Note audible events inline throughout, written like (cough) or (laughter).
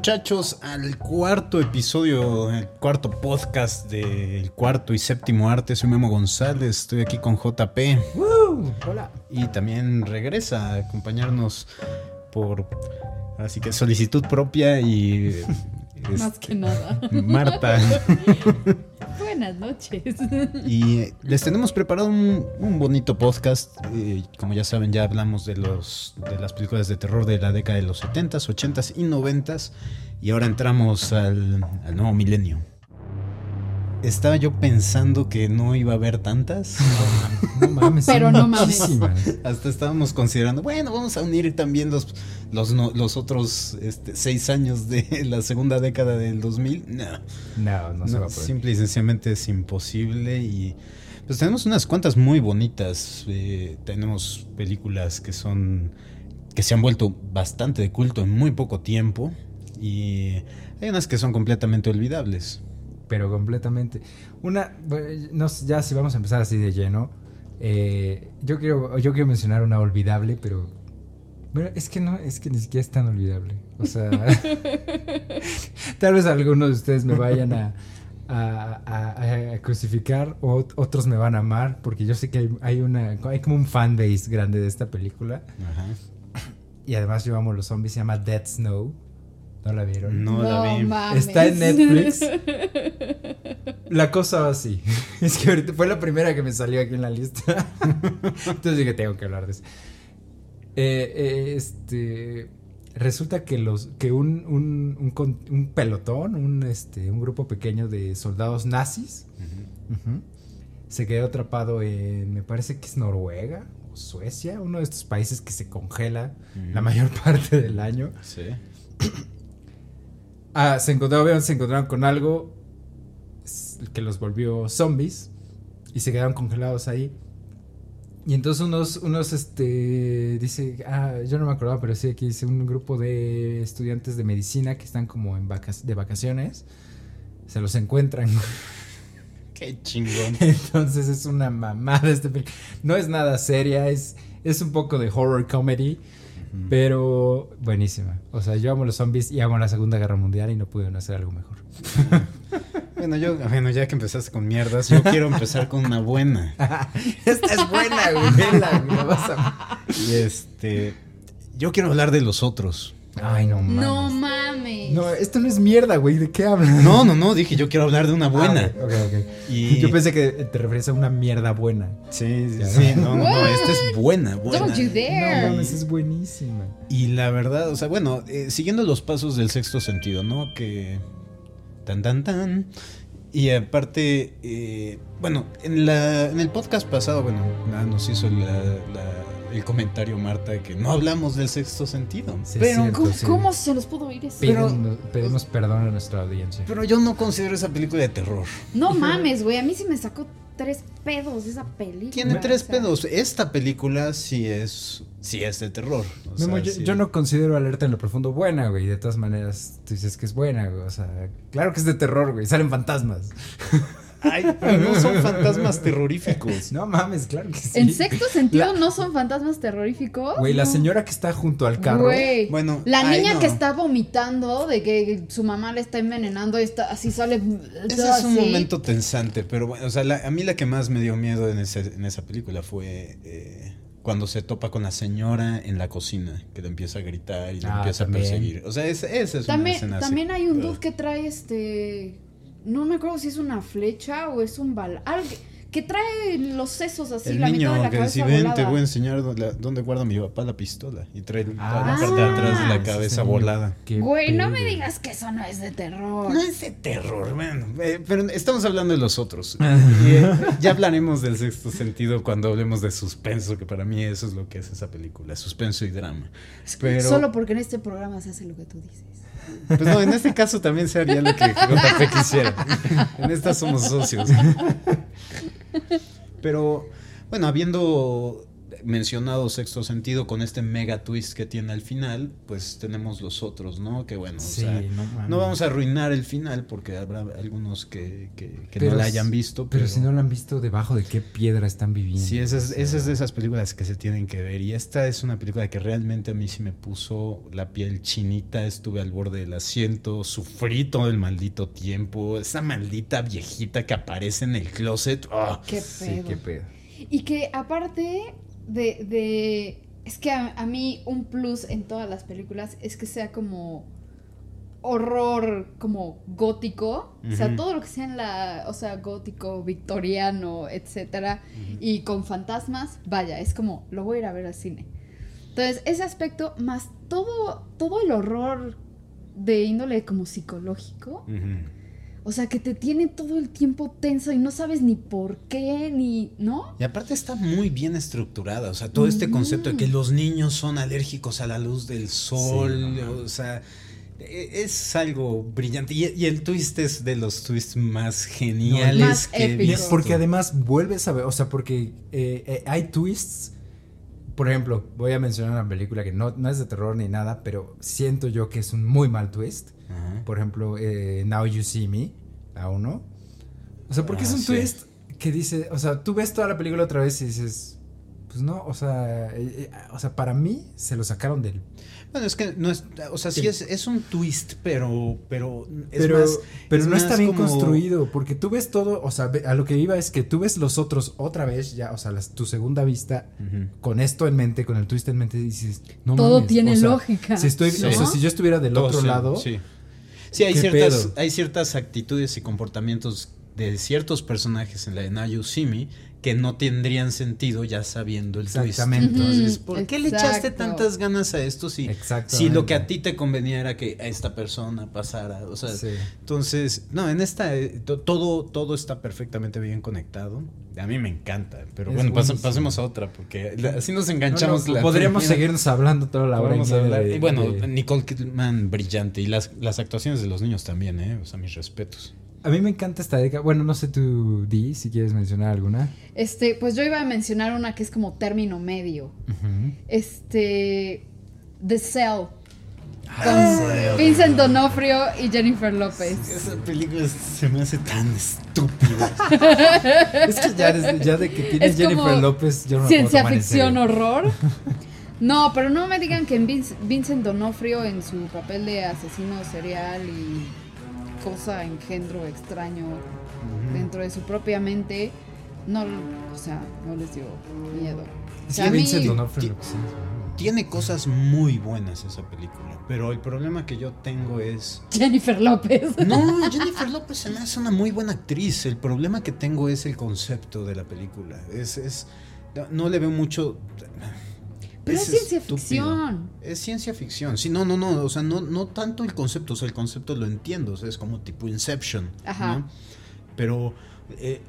Muchachos al cuarto episodio, el cuarto podcast del cuarto y séptimo arte. Soy Memo González, estoy aquí con JP. Hola. Y también regresa a acompañarnos por, así que solicitud propia y... (laughs) Más que nada. Marta. (laughs) Noches. Y les tenemos preparado un, bonito podcast. Eh, como ya saben, ya hablamos de, los, de las películas de terror de la década de los 70s, 80s y 90s. Y ahora entramos al nuevo milenio. Estaba yo pensando que no iba a haber tantas. No mames. Pero no mames. Hasta estábamos considerando, bueno, vamos a unir también los, los, no- los otros este, seis años de la segunda década del 2000. No. No, no, se No, va a poder. simple y sencillamente es imposible y pues tenemos unas cuantas muy bonitas. eh, tenemos películas que son que se han vuelto bastante de culto en muy poco tiempo y hay unas que son completamente olvidables. Pero completamente. Una, no sé, ya si vamos a empezar así de lleno. eh, yo quiero, yo quiero mencionar una olvidable, pero. Bueno, es que no, es que ni siquiera es tan olvidable. O sea. (laughs) tal vez algunos de ustedes me vayan a. A, a- a crucificar o otros me van a amar porque yo sé que hay, hay una hay como un fan base grande de esta película Ajá. y además yo amo los zombies se llama Dead Snow no la vieron No, la vi. mames. Está en Netflix. (laughs) La cosa va así. (laughs) Es que ahorita fue la primera que me salió aquí en la lista. (laughs) Entonces dije, tengo que hablar de eso. Eh, eh, este. Resulta que los. que un, un, un con- un pelotón, un, este, un grupo pequeño de soldados nazis. Se quedó atrapado en. me parece que es Noruega o Suecia, uno de estos países que se congela la mayor parte del año. Sí. (clears throat) Ah, se encontraron, se encontraron con algo que los volvió zombies y se quedaron congelados ahí. Y entonces unos, unos, este, dice, ah, yo no me acordaba, pero sí aquí dice un grupo de estudiantes de medicina que están como en vacas, de vacaciones, se los encuentran. (laughs) Qué chingón. (laughs) entonces es una mamada este película. No es nada seria, es, es un poco de horror comedy. Pero buenísima. O sea, yo amo los zombies y amo la Segunda Guerra Mundial y no pudieron hacer algo mejor. (laughs) Bueno, yo, bueno, ya que empezaste con mierdas, yo quiero empezar con una buena. (laughs) Esta es buena, güey. vela, güey, la vas a- Y este, yo quiero hablar de los otros. Ay, no mames. No mames. No, esto no es mierda, güey. ¿De qué hablas? No, no, no, dije yo quiero hablar de una buena. Ah, ok, ok. Y Yo pensé que te referías a una mierda buena. Sí, sí, sí, no, no, no, esta es buena, buena. Don't you No dare. mames, es buenísima. Y la verdad, o sea, bueno, eh, siguiendo los pasos del sexto sentido, ¿no? Que tan tan tan. Y aparte, eh, bueno, en la en el podcast pasado, bueno, nada, nos hizo la- la- el comentario Marta que no hablamos del sexto sentido. Sí, pero, cierto. ¿Cómo, sí. cómo se los pudo oír eso? Pero- Pedimos, pedimos perdón a nuestra audiencia. pero yo no considero esa película de terror. No mames, güey. A mí sí me sacó tres pedos esa película. Tiene o tres sea. pedos. Esta película sí es sí es de terror. o sea, Memo, yo, sí- yo no considero Alerta en lo Profundo buena, güey. De todas maneras, tú dices que es buena, güey. O sea, claro que es de terror, güey. Salen fantasmas. (laughs) Ay, pero no son fantasmas (laughs) terroríficos. No mames, claro que sí. En sexto sentido La- no son fantasmas terroríficos. Güey, la No. señora que está junto al carro. Güey. Bueno, La ay, niña no. que está vomitando de que su mamá le está envenenando y está así sale. Ese es un así. momento tensante, pero bueno, o sea, la- a mí la que más me dio miedo en, ese- en esa película fue eh, cuando se topa con la señora en la cocina, que le empieza a gritar y le Ah, empieza también. a perseguir. O sea, esa, es una También, así. también hay un dude que trae este. No me acuerdo si es una flecha o es un bal. algo que, que trae los sesos así, El la mitad de la que cabeza dice, ven, te volada". voy a enseñar dónde, dónde guarda mi papá la pistola. Y trae toda Ah, la parte de atrás de la cabeza volada. Güey, no me digas que eso no es de terror. No es de terror, bueno, eh, pero estamos hablando de los otros. (laughs) Y, eh, ya hablaremos del sexto sentido cuando hablemos de suspenso, que para mí eso es lo que es esa película, suspenso y drama. Pero, Solo porque en este programa se hace lo que tú dices. Pues no, en este caso también se haría lo que (laughs) JP quisiera. En esta somos socios. (laughs) Pero, bueno, habiendo mencionado Sexto Sentido con este mega twist que tiene al final, pues tenemos los otros, ¿no? Que bueno, o Sí, sea, no no, vamos a arruinar el final porque habrá algunos que, que, que Pero no la hayan visto. Pero si no lo han visto, debajo de qué piedra están viviendo. Sí, esa es, O sea, esa es de esas películas que se tienen que ver. Y esta es una película que realmente a mí sí me puso la piel chinita. Estuve al borde del asiento, sufrí todo el maldito tiempo. Esa maldita viejita que aparece en el closet. ¡ah! Qué Sí, pedo. qué pedo. Y que aparte de, de- es que a, a mí un plus en todas las películas es que sea como horror como gótico, o sea, todo lo que sea en la, o sea, gótico, victoriano, etcétera, y con fantasmas, vaya, es como lo voy a ir a ver al cine. Entonces, ese aspecto más todo todo el horror de índole como psicológico. O sea, que te tiene todo el tiempo tenso y no sabes ni por qué ni, ¿no? Y aparte está muy bien estructurada, o sea, todo este concepto de que los niños son alérgicos a la luz del sol, Sí, o sea, e- es algo brillante. Y, y el twist es de los twists más geniales Más que he épicos. visto. Porque además vuelves a ver, o sea, porque eh, eh, hay twists. Por ejemplo, voy a mencionar una película que no, no es de terror ni nada, pero siento yo que es un muy mal twist. Ajá. Por ejemplo, eh, Now You See Me, la uno. O sea, porque Ah, es un sí. twist que dice, o sea, tú ves toda la película otra vez y dices, pues no, o sea, eh, eh, o sea, para mí se lo sacaron del Bueno, es que no es, o sea, sí, Sí. es, es un twist, pero, pero es pero, más, pero es no está más bien como- construido, porque tú ves todo, o sea, a lo que iba es que tú ves los otros otra vez, ya, o sea, las- tu segunda vista, Ujú. con esto en mente, con el twist en mente, dices, no Todo mames, tiene o sea, lógica. Si estoy, Sí. o sea, si yo estuviera del Todo otro sí, lado, Sí, Sí, hay ¿Qué ciertas, pedo? hay ciertas actitudes y comportamientos de ciertos personajes en la de See Me que no tendrían sentido ya sabiendo el twist. Exactamente. Entonces, ¿por qué le echaste tantas ganas a esto si, si lo que a ti te convenía era que a esta persona pasara? O sea, Sí. entonces, no, en esta eh, to- todo, todo está perfectamente bien conectado. A mí me encanta, pero Es bueno, pas- pasemos a otra porque así nos No, enganchamos. no, la podríamos primera. seguirnos hablando toda la hora. y Podemos media hablar- de- y bueno, de- Nicole Kidman brillante y las, las actuaciones de los niños también, ¿eh? O sea, mis respetos. A mí me encanta esta década. Bueno, no sé tú, Di, si quieres mencionar alguna. Este, pues yo iba a mencionar una que es como término medio. Este, The Cell. Ah, Con Vincent Donofrio y Jennifer López. Esa película se me hace tan estúpida. (laughs) Es que ya, desde- ya de que tiene Es Jennifer como López, yo no Ciencia ficción, serio. horror. (laughs) No, pero no me digan que en Vince- Vincent Donofrio en su papel de asesino serial y cosa engendro extraño dentro de su propia mente, no, o sea, no les dio miedo. O sea, a mí- Vincent sí, Tiene cosas muy buenas esa película, pero el problema que yo tengo es... Jennifer López. No, Jennifer López se me hace una muy buena actriz. El problema que tengo es el concepto de la película. Es, es no le veo mucho... Pero es ciencia ficción. Es ciencia ficción. Sí, no, no, no. O sea, no, no tanto el concepto. O sea, el concepto lo entiendo. O sea, es como tipo Inception. Ajá. ¿no? Pero eh,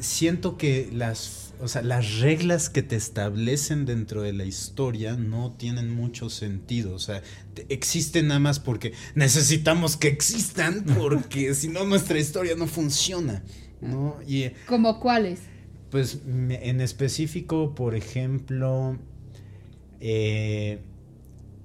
siento que las, o sea, las reglas que te establecen dentro de la historia no tienen mucho sentido. O sea, te- existen nada más porque necesitamos que existan, (laughs) porque si no nuestra historia no funciona. ¿no? Y ¿Como cuáles? pues en específico, por ejemplo, eh,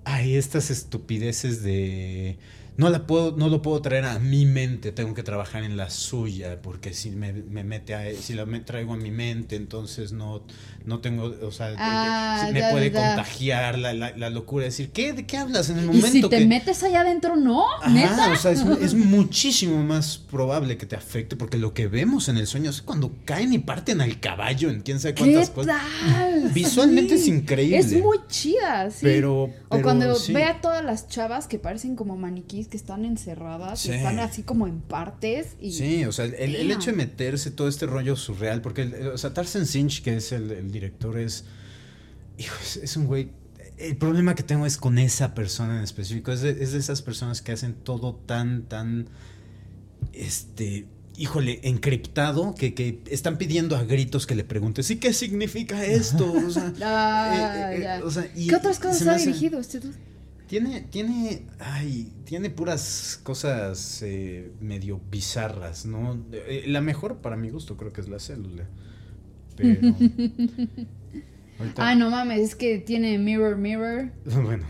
hay estas estupideces de no la puedo, no lo puedo traer a mi mente, tengo que trabajar en la suya, porque si me, me mete a, si la me traigo a mi mente, entonces no, no tengo, o sea, Ah, eh, me ya, puede ya. contagiar la, la, la locura, decir, ¿qué, ¿de qué hablas en el Y momento si te que metes allá adentro, no, Ajá, neta. o sea, es, es (laughs) muchísimo más probable que te afecte porque lo que vemos en el sueño es cuando caen y parten al caballo en quién sabe ¿Qué cuántas cosas. tal? (laughs) Visualmente Sí. es increíble. Es muy chida, sí. Pero, o pero cuando sí. ve a todas las chavas que parecen como maniquís, que están encerradas Sí. y están así como en partes. Y Sí, o sea, el, hecho de meterse todo este rollo surreal, porque, el- o sea, Tarzan Sinch, que es el, el director, es, hijo, es, es un güey, el problema que tengo es con esa persona en específico, es de, es de esas personas que hacen todo tan, tan, este, híjole, encriptado, que, que están pidiendo a gritos que le preguntes, ¿y qué significa esto? O sea, (laughs) Ah, eh, eh, ya. o sea, y- ¿Qué otras cosas ha dirigido este? Tiene, tiene, ay, tiene puras cosas eh, medio bizarras, ¿no? Eh, la mejor para mi gusto creo que es la célula. Pero, (laughs) Ahorita- Ah, no mames, es que tiene Mirror Mirror, (laughs) Bueno,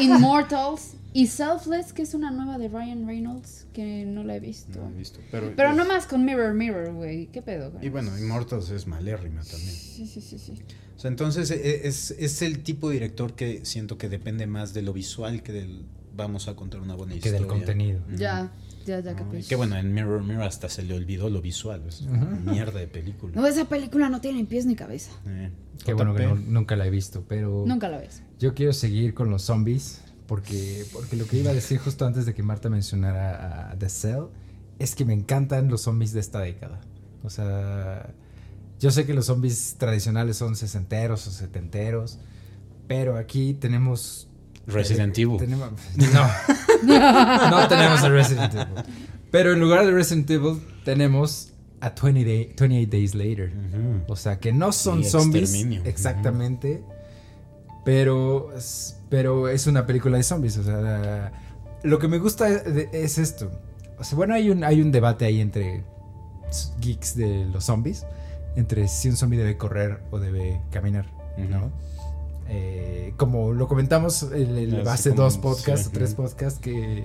In- (laughs) Immortals y Selfless, que es una nueva de Ryan Reynolds, que no la he visto. no he visto. Pero, Pero no más con Mirror Mirror, güey. ¿Qué pedo? con Y bueno? Immortals es malérrima también. Sí, sí, sí, sí. O sea, entonces e- es, es el tipo de director que siento que depende más de lo visual que del vamos a contar una buena Que historia. del contenido. Ujú. Ya, ya, ya No, capé. y que bueno, en Mirror Mirror hasta se le olvidó lo visual. Es una mierda de película. No, esa película no tiene ni pies ni cabeza. Eh, Qué bueno que no- nunca la he visto, pero Nunca la ves. yo quiero seguir con los zombies porque, porque lo que iba a decir justo antes de que Marta mencionara a The Cell es que me encantan los zombies de esta década. O sea, yo sé que los zombies tradicionales son sesenteros o setenteros, pero aquí tenemos... Resident eh, Evil. tenemos- no, (laughs) no tenemos a Resident Evil. Pero en lugar de Resident Evil tenemos a 20 day- 28 Days Later. O sea, que no son zombies exactamente, pero, es- pero es una película de zombies. O sea, la- lo que me gusta es esto. O sea, bueno, hay un, hay un debate ahí entre geeks de los zombies, entre si un zombie debe correr o debe caminar, ¿no? Eh, como lo comentamos el, el- Hace hace dos podcasts sí, o tres podcasts que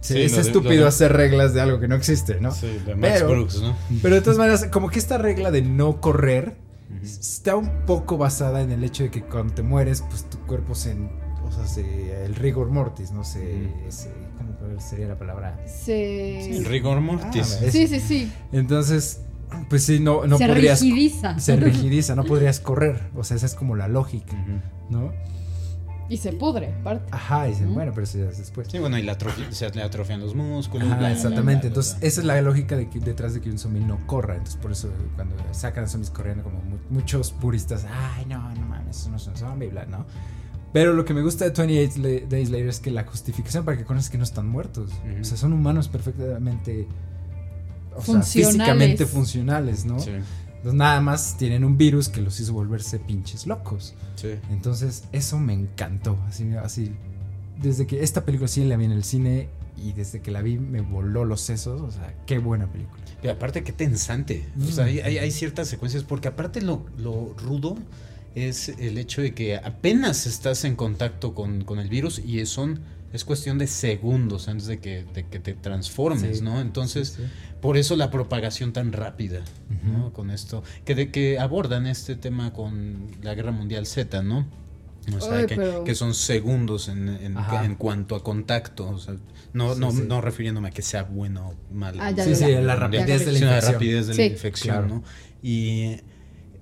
Sí, sí, es estúpido de- hacer reglas de algo que no existe, ¿no? Sí, de Max Pero- Brooks, ¿no? Pero de todas maneras, como que esta regla de no correr está un poco basada en el hecho de que cuando te mueres, pues tu cuerpo se. O sea, se- el rigor mortis, no sé. Ujú. se- ¿Cómo sería la palabra? Se... El rigor mortis. Ah, Sí, sí, sí. Entonces, pues sí, no, no se podrías. rigidiza. Se (laughs) rigidiza, no podrías correr. O sea, esa es como la lógica. ¿no? Y se pudre, aparte. Ajá, y dicen, Ujú. bueno, pero eso ya es después. Sí, bueno, y la atrofi- se le atrofian los músculos. Ajá, bla, bla, exactamente. bla, bla, Entonces, bla. esa es la lógica de que, detrás de que un zombie no corra. Entonces, por eso cuando sacan a zombies corriendo, como mu- muchos puristas, ay, no, no mames, eso no es un zombie, bla, ¿no? Pero lo que me gusta de 28 La- Days Later es que la justificación para que conozcas que no están muertos. O sea, son humanos perfectamente. O sea, Funcionales. físicamente funcionales, ¿no? Sí, Entonces, nada más tienen un virus que los hizo volverse pinches locos. sí. Entonces, eso me encantó. Así, así. Desde que esta película sí la vi en el cine y desde que la vi me voló los sesos. O sea, qué buena película. Y aparte, qué tensante. O sea, hay, hay- hay ciertas secuencias, porque aparte lo, lo rudo es el hecho de que apenas estás en contacto con, con el virus y son, es cuestión de segundos antes de que, de que te transformes, Sí. ¿no? Entonces, Sí, sí. por eso la propagación tan rápida. ¿no? Con esto, que, de, que abordan este tema con la Guerra Mundial Z, ¿no? O sea, Ay, que, pero- que son segundos en, en- en cuanto a contacto. O sea, no, Sí, no, sí. no refiriéndome a que sea bueno o malo. Ah, ya, Sí, ya, sí, la rapidez de la Sí, la infección. rapidez de la Sí. infección, Claro. ¿no? Y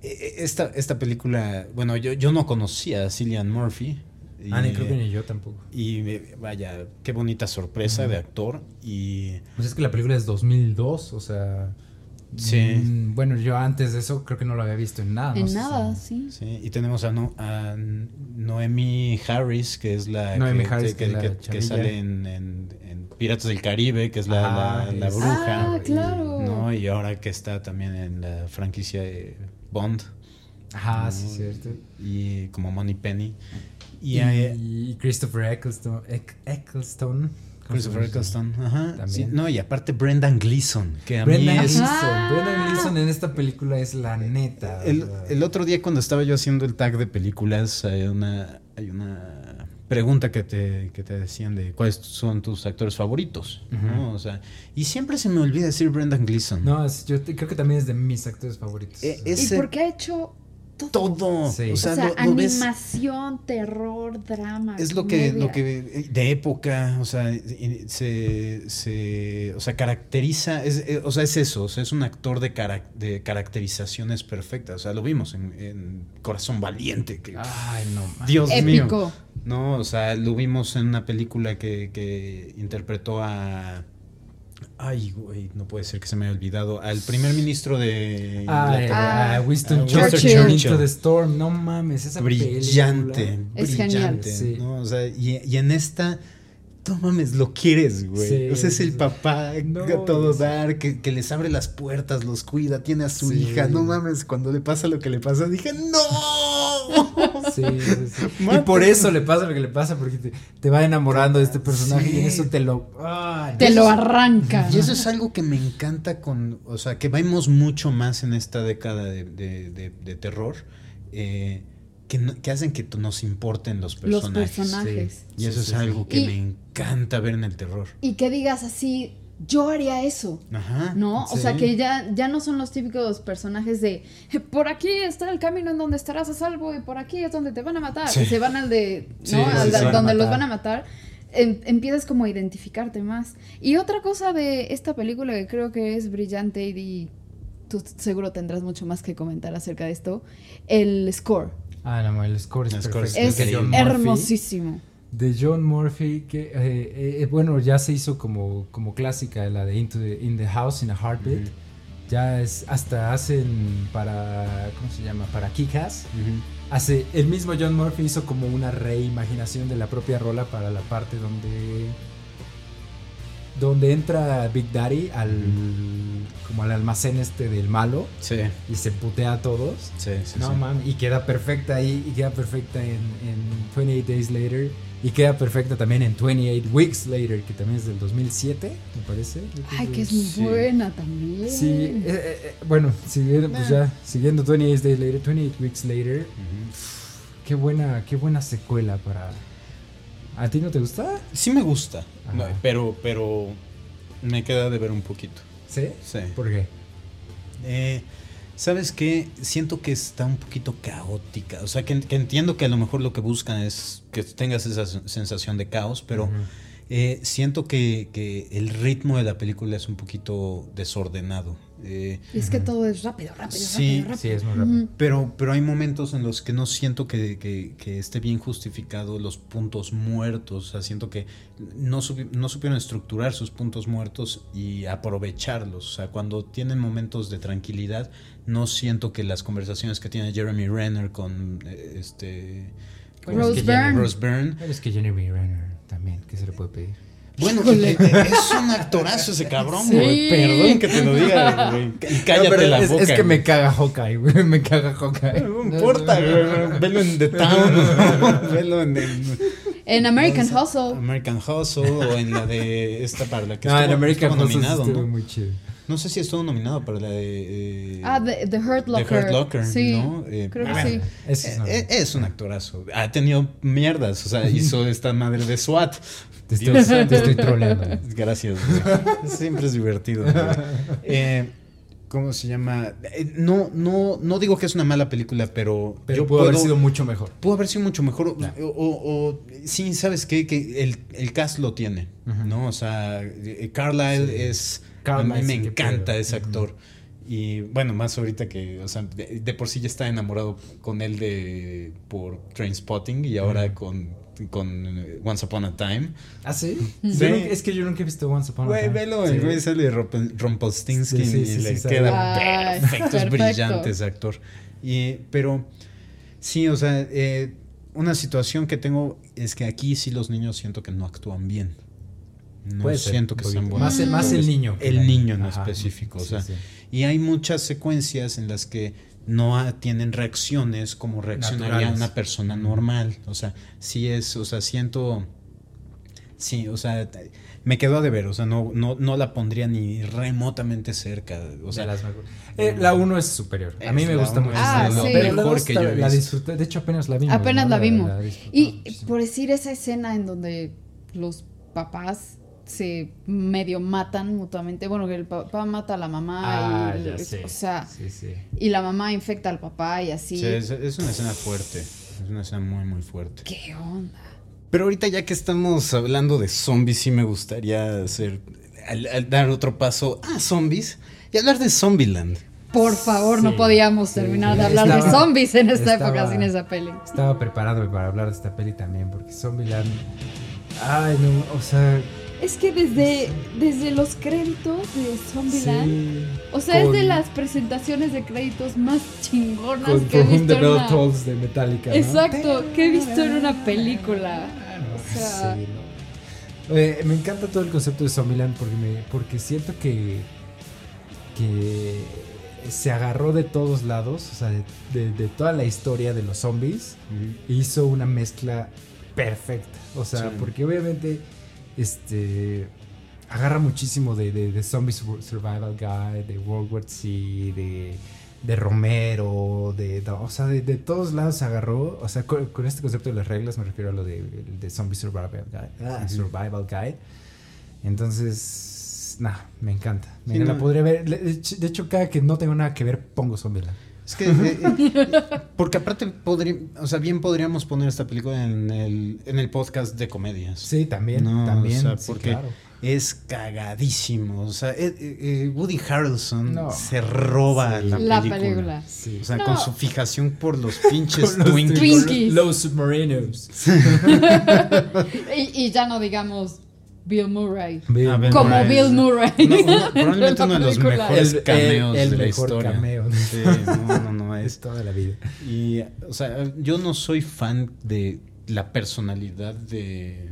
eh, esta, esta película, bueno, yo, yo no conocía a Cillian Murphy. Y, Ah, ni creo que ni yo tampoco. y vaya, qué bonita sorpresa de actor. Y Pues es que la película es 2002, o sea. Sí. mm, bueno, yo antes de eso creo que no lo había visto en nada. En nada, sí. Sí, y tenemos a, no, a Noemi Harris, que es la Noemi que, Harris, que, que es la que- que chavilla. sale en, en- en Piratas del Caribe, que es la, Ajá, la- bruja. Ah, claro. ¿no? Y ahora que está también en la franquicia de Bond. Ajá, ¿no? sí, cierto. Y como Money Penny. Y, Y, eh, y Christopher Eccleston. Christopher Eccleston. Ajá. También. sí, no, y aparte Brendan Gleeson, que a Brendan mí es... Gleeson. Ajá. Brendan Gleeson en esta película es la neta. El, otro día cuando estaba yo haciendo el tag de películas, hay una, hay una pregunta que te, que te decían de cuáles son tus actores favoritos, ¿no? O sea, y siempre se me olvida decir Brendan Gleeson. No, es- yo te- creo que también es de mis actores favoritos. Eh, ¿Y por qué ha hecho todo? todo. Sí. O sea, o sea, lo- lo ves- animación, terror, drama. es lo que, lo que de época, o sea, se, se o sea, caracteriza, es, eh, o sea, es eso, o sea, es un actor de, carac- de caracterizaciones perfectas, o sea, lo vimos en, en Corazón Valiente, que Ay, no. man. Dios mío. No, o sea, lo vimos en una película que, que interpretó a. Ay, güey, no puede ser que se me haya olvidado. Al primer ministro de. Ah, ah, Winston ah, Churchill. Churchill. Into the Storm. No mames, esa brillante, película. Es brillante. genial. Sí. ¿no? O sea, y, y en esta. No mames, lo quieres, güey. Sí, o sea, es el papá No, a todo es- dar, que, que les abre las puertas, los cuida, tiene a su Sí. hija. No mames, cuando le pasa lo que le pasa, dije, ¡No! (laughs) Sí, sí, sí. Y (laughs) por eso le pasa lo que le pasa, porque te, te va enamorando de este personaje Sí. y eso te lo. Ay, Te eso lo arranca. Y eso es algo que me encanta con, o sea, que vemos mucho más en esta década de, de- de- de terror. eh, que, no- que hacen que nos importen los Los personajes. personajes. Y eso Sí, es algo que Y- me encanta ver en el terror. Y que digas así, yo haría eso. Ajá. ¿No? O sea, que ya, ya no son los típicos personajes de por aquí está el camino en donde estarás a salvo y por aquí es donde te van a matar. Sí. Y se van al de, ¿no? Sí, Al sí, de- sí. donde Van los van a matar. Em- empiezas como a identificarte más. Y otra cosa de esta película que creo que es brillante y tú seguro tendrás mucho más que comentar acerca de esto, el score. Ah, no, el score es El score es perfecto. Es de John Murphy. hermosísimo. De John Murphy, que eh, eh, bueno, ya se hizo como, como clásica la de Into the, In the House in a Heartbeat. Ya es, hasta hacen para, ¿cómo se llama? Para Kick-Ass. Ujú. Hace, el mismo John Murphy hizo como una reimaginación de la propia rola para la parte donde donde entra Big Daddy al como al almacén este del malo Sí, y se putea a todos. sí, sí. no sí. mames, y queda perfecta ahí y queda perfecta en, en 28 Days Later y queda perfecta también en 28 Weeks Later, que también es del 2007, me parece. Ay, que es muy Sí. buena también. Sí, eh, eh, eh, bueno, siguiendo, pues ya, siguiendo 28 Days Later, 28 Weeks Later, qué buena, qué buena secuela para... ¿A ti no te gusta? Sí me gusta, no, pero, pero me queda de ver un poquito. ¿Sí? Sí. ¿Por qué? Eh, ¿Sabes qué? Siento que está un poquito caótica. O sea, que, que entiendo que a lo mejor lo que buscan es que tengas esa sen- sensación de caos, pero eh, siento que, que el ritmo de la película es un poquito desordenado. Eh, Y es que todo es rápido, rápido, Sí, rápido, rápido. Sí, es muy rápido. Pero, pero hay momentos en los que no siento que, que- que esté bien justificado los puntos muertos. O sea, siento que no, supi- no supieron estructurar sus puntos muertos y aprovecharlos. O sea, cuando tienen momentos de tranquilidad, no siento que las conversaciones que tiene Jeremy Renner con eh, este Rose es que Jenny- Byrne. Rose Byrne. Pero es que Jeremy Renner también, ¿qué se le puede pedir? Bueno, es un actorazo ese cabrón, Sí. güey. Perdón que te lo diga, (laughs) güey. Y cállate No, la es, boca. Es que me caga Hawkeye, güey. Me caga Hawkeye. No importa, güey. Velo en The Town. (laughs) Velo en el En American Hustle. American Hustle o en la de esta para la que Ah, estuvo, en American estuvo Hustle sí estuvo ¿no? muy chido. No sé si estuvo nominado para la de eh, Ah, The, The Hurt The Locker. Hurt Locker, sí, ¿no? Eh, creo que bueno, sí. Es, eh, es un actorazo. Ha tenido mierdas, o sea, (laughs) hizo esta madre de SWAT. te, estoy, Dios. te estoy (laughs) troleando. Gracias. güey. Siempre es divertido. güey. (laughs) Eh, ¿Cómo se llama? Eh, no, no, no digo que es una mala película, pero, Pero yo pudo puedo, haber sido mucho mejor. pudo haber sido mucho mejor. O, o- o- sí, ¿sabes qué? Que el, el cast lo tiene. ¿no? O sea, Carlyle Sí. es... A mí me encanta ese actor. Y bueno, más ahorita que, o sea, de, de por sí ya está enamorado con él de por Trainspotting y ahora con, con eh, Once Upon a Time. ¿Ah, sí? Sí. Yo nunca- es que yo nunca he visto Once Upon a Güey, Time. velo, Sí. el güey sale Rumpelstiltskin Sí, sí, y sí, le sí, queda Ay, perfecto, es perfecto. brillante ese actor. Y, pero sí, o sea, eh, una situación que tengo es que aquí sí los niños siento que no actúan bien. No Puede ser, siento que un sean buenos. Más, el- más el niño. que El niño en Ajá. específico, o Sí, sea. sí. Y hay muchas secuencias en las que no tienen reacciones como reaccionaría Naturales. una persona normal. O sea, sí es, o sea, siento. Sí, o sea, me quedó a deber, o sea, no, no, no la pondría ni remotamente cerca. O sea, las. Eh, la 1 es superior. A mí me gusta mucho. es Ah, la sí. Mejor que yo he la visto. disfruté. De hecho, apenas la vimos. Apenas ¿no? la vimos. Y por decir esa escena en donde los papás se medio matan mutuamente. Bueno, que el papá mata a la mamá Ah, y, ya sé. o sea, Sí, sí. y la mamá infecta al papá y así. sí, es, es una escena fuerte. Es una escena muy, muy fuerte. ¿Qué onda? Pero ahorita ya que estamos hablando de zombies, sí me gustaría hacer, al- al dar otro paso a zombies y hablar de Zombieland. Por favor, no podíamos terminar sí. de hablar de zombies en esta estaba- época sin esa peli. Estaba preparado para hablar de esta peli también, porque Zombieland. Ay, no, o sea. Es que desde, desde los créditos de Zombieland, Sí, o sea, es de con- las presentaciones de créditos más chingonas Con que he visto the en Bell una... Tolls de Metallica. ¿no? Exacto, que he visto en una película. O sea, Sí, no. Eh, me encanta todo el concepto de Zombieland porque, me, porque siento que, que se agarró de todos lados, o sea, de, de- de toda la historia de los zombies, e hizo una mezcla perfecta. O sea, Sí. porque obviamente este agarra muchísimo de, de, de Zombie Sur- Survival Guide, de World War Z, de, de Romero, de, de- o sea, de, de todos lados se agarró, o sea, con, con este concepto de las reglas me refiero a lo de, de Zombie Survival Guide, ah, Survival Guide. Entonces, nah, me encanta. Me Sí, la podré ver. De hecho- de hecho, cada que no tengo nada que ver, pongo Zombieland. Es que, eh, eh, porque aparte, podría, o sea, bien podríamos poner esta película en el, en el podcast de comedias. Sí, también, No, también, o sea, sí, porque claro. es cagadísimo. O sea, eh, eh, eh, Woody Harrelson No. se roba Sí. la película. La película. Sí. O sea, No. con su fijación por los (laughs) pinches Con los Twinkies. Twinkies. Los submarinos. (laughs) (laughs) Y, y ya no digamos Bill Murray. Bill A ver, Como Murray. Bill Murray. No, uno- (laughs) probablemente uno de los mejores El- cameos el- el de la mejor historia. cameo. Sí, no, no, no, (laughs) Es es toda la vida. Y, o sea, yo no soy fan de la personalidad de,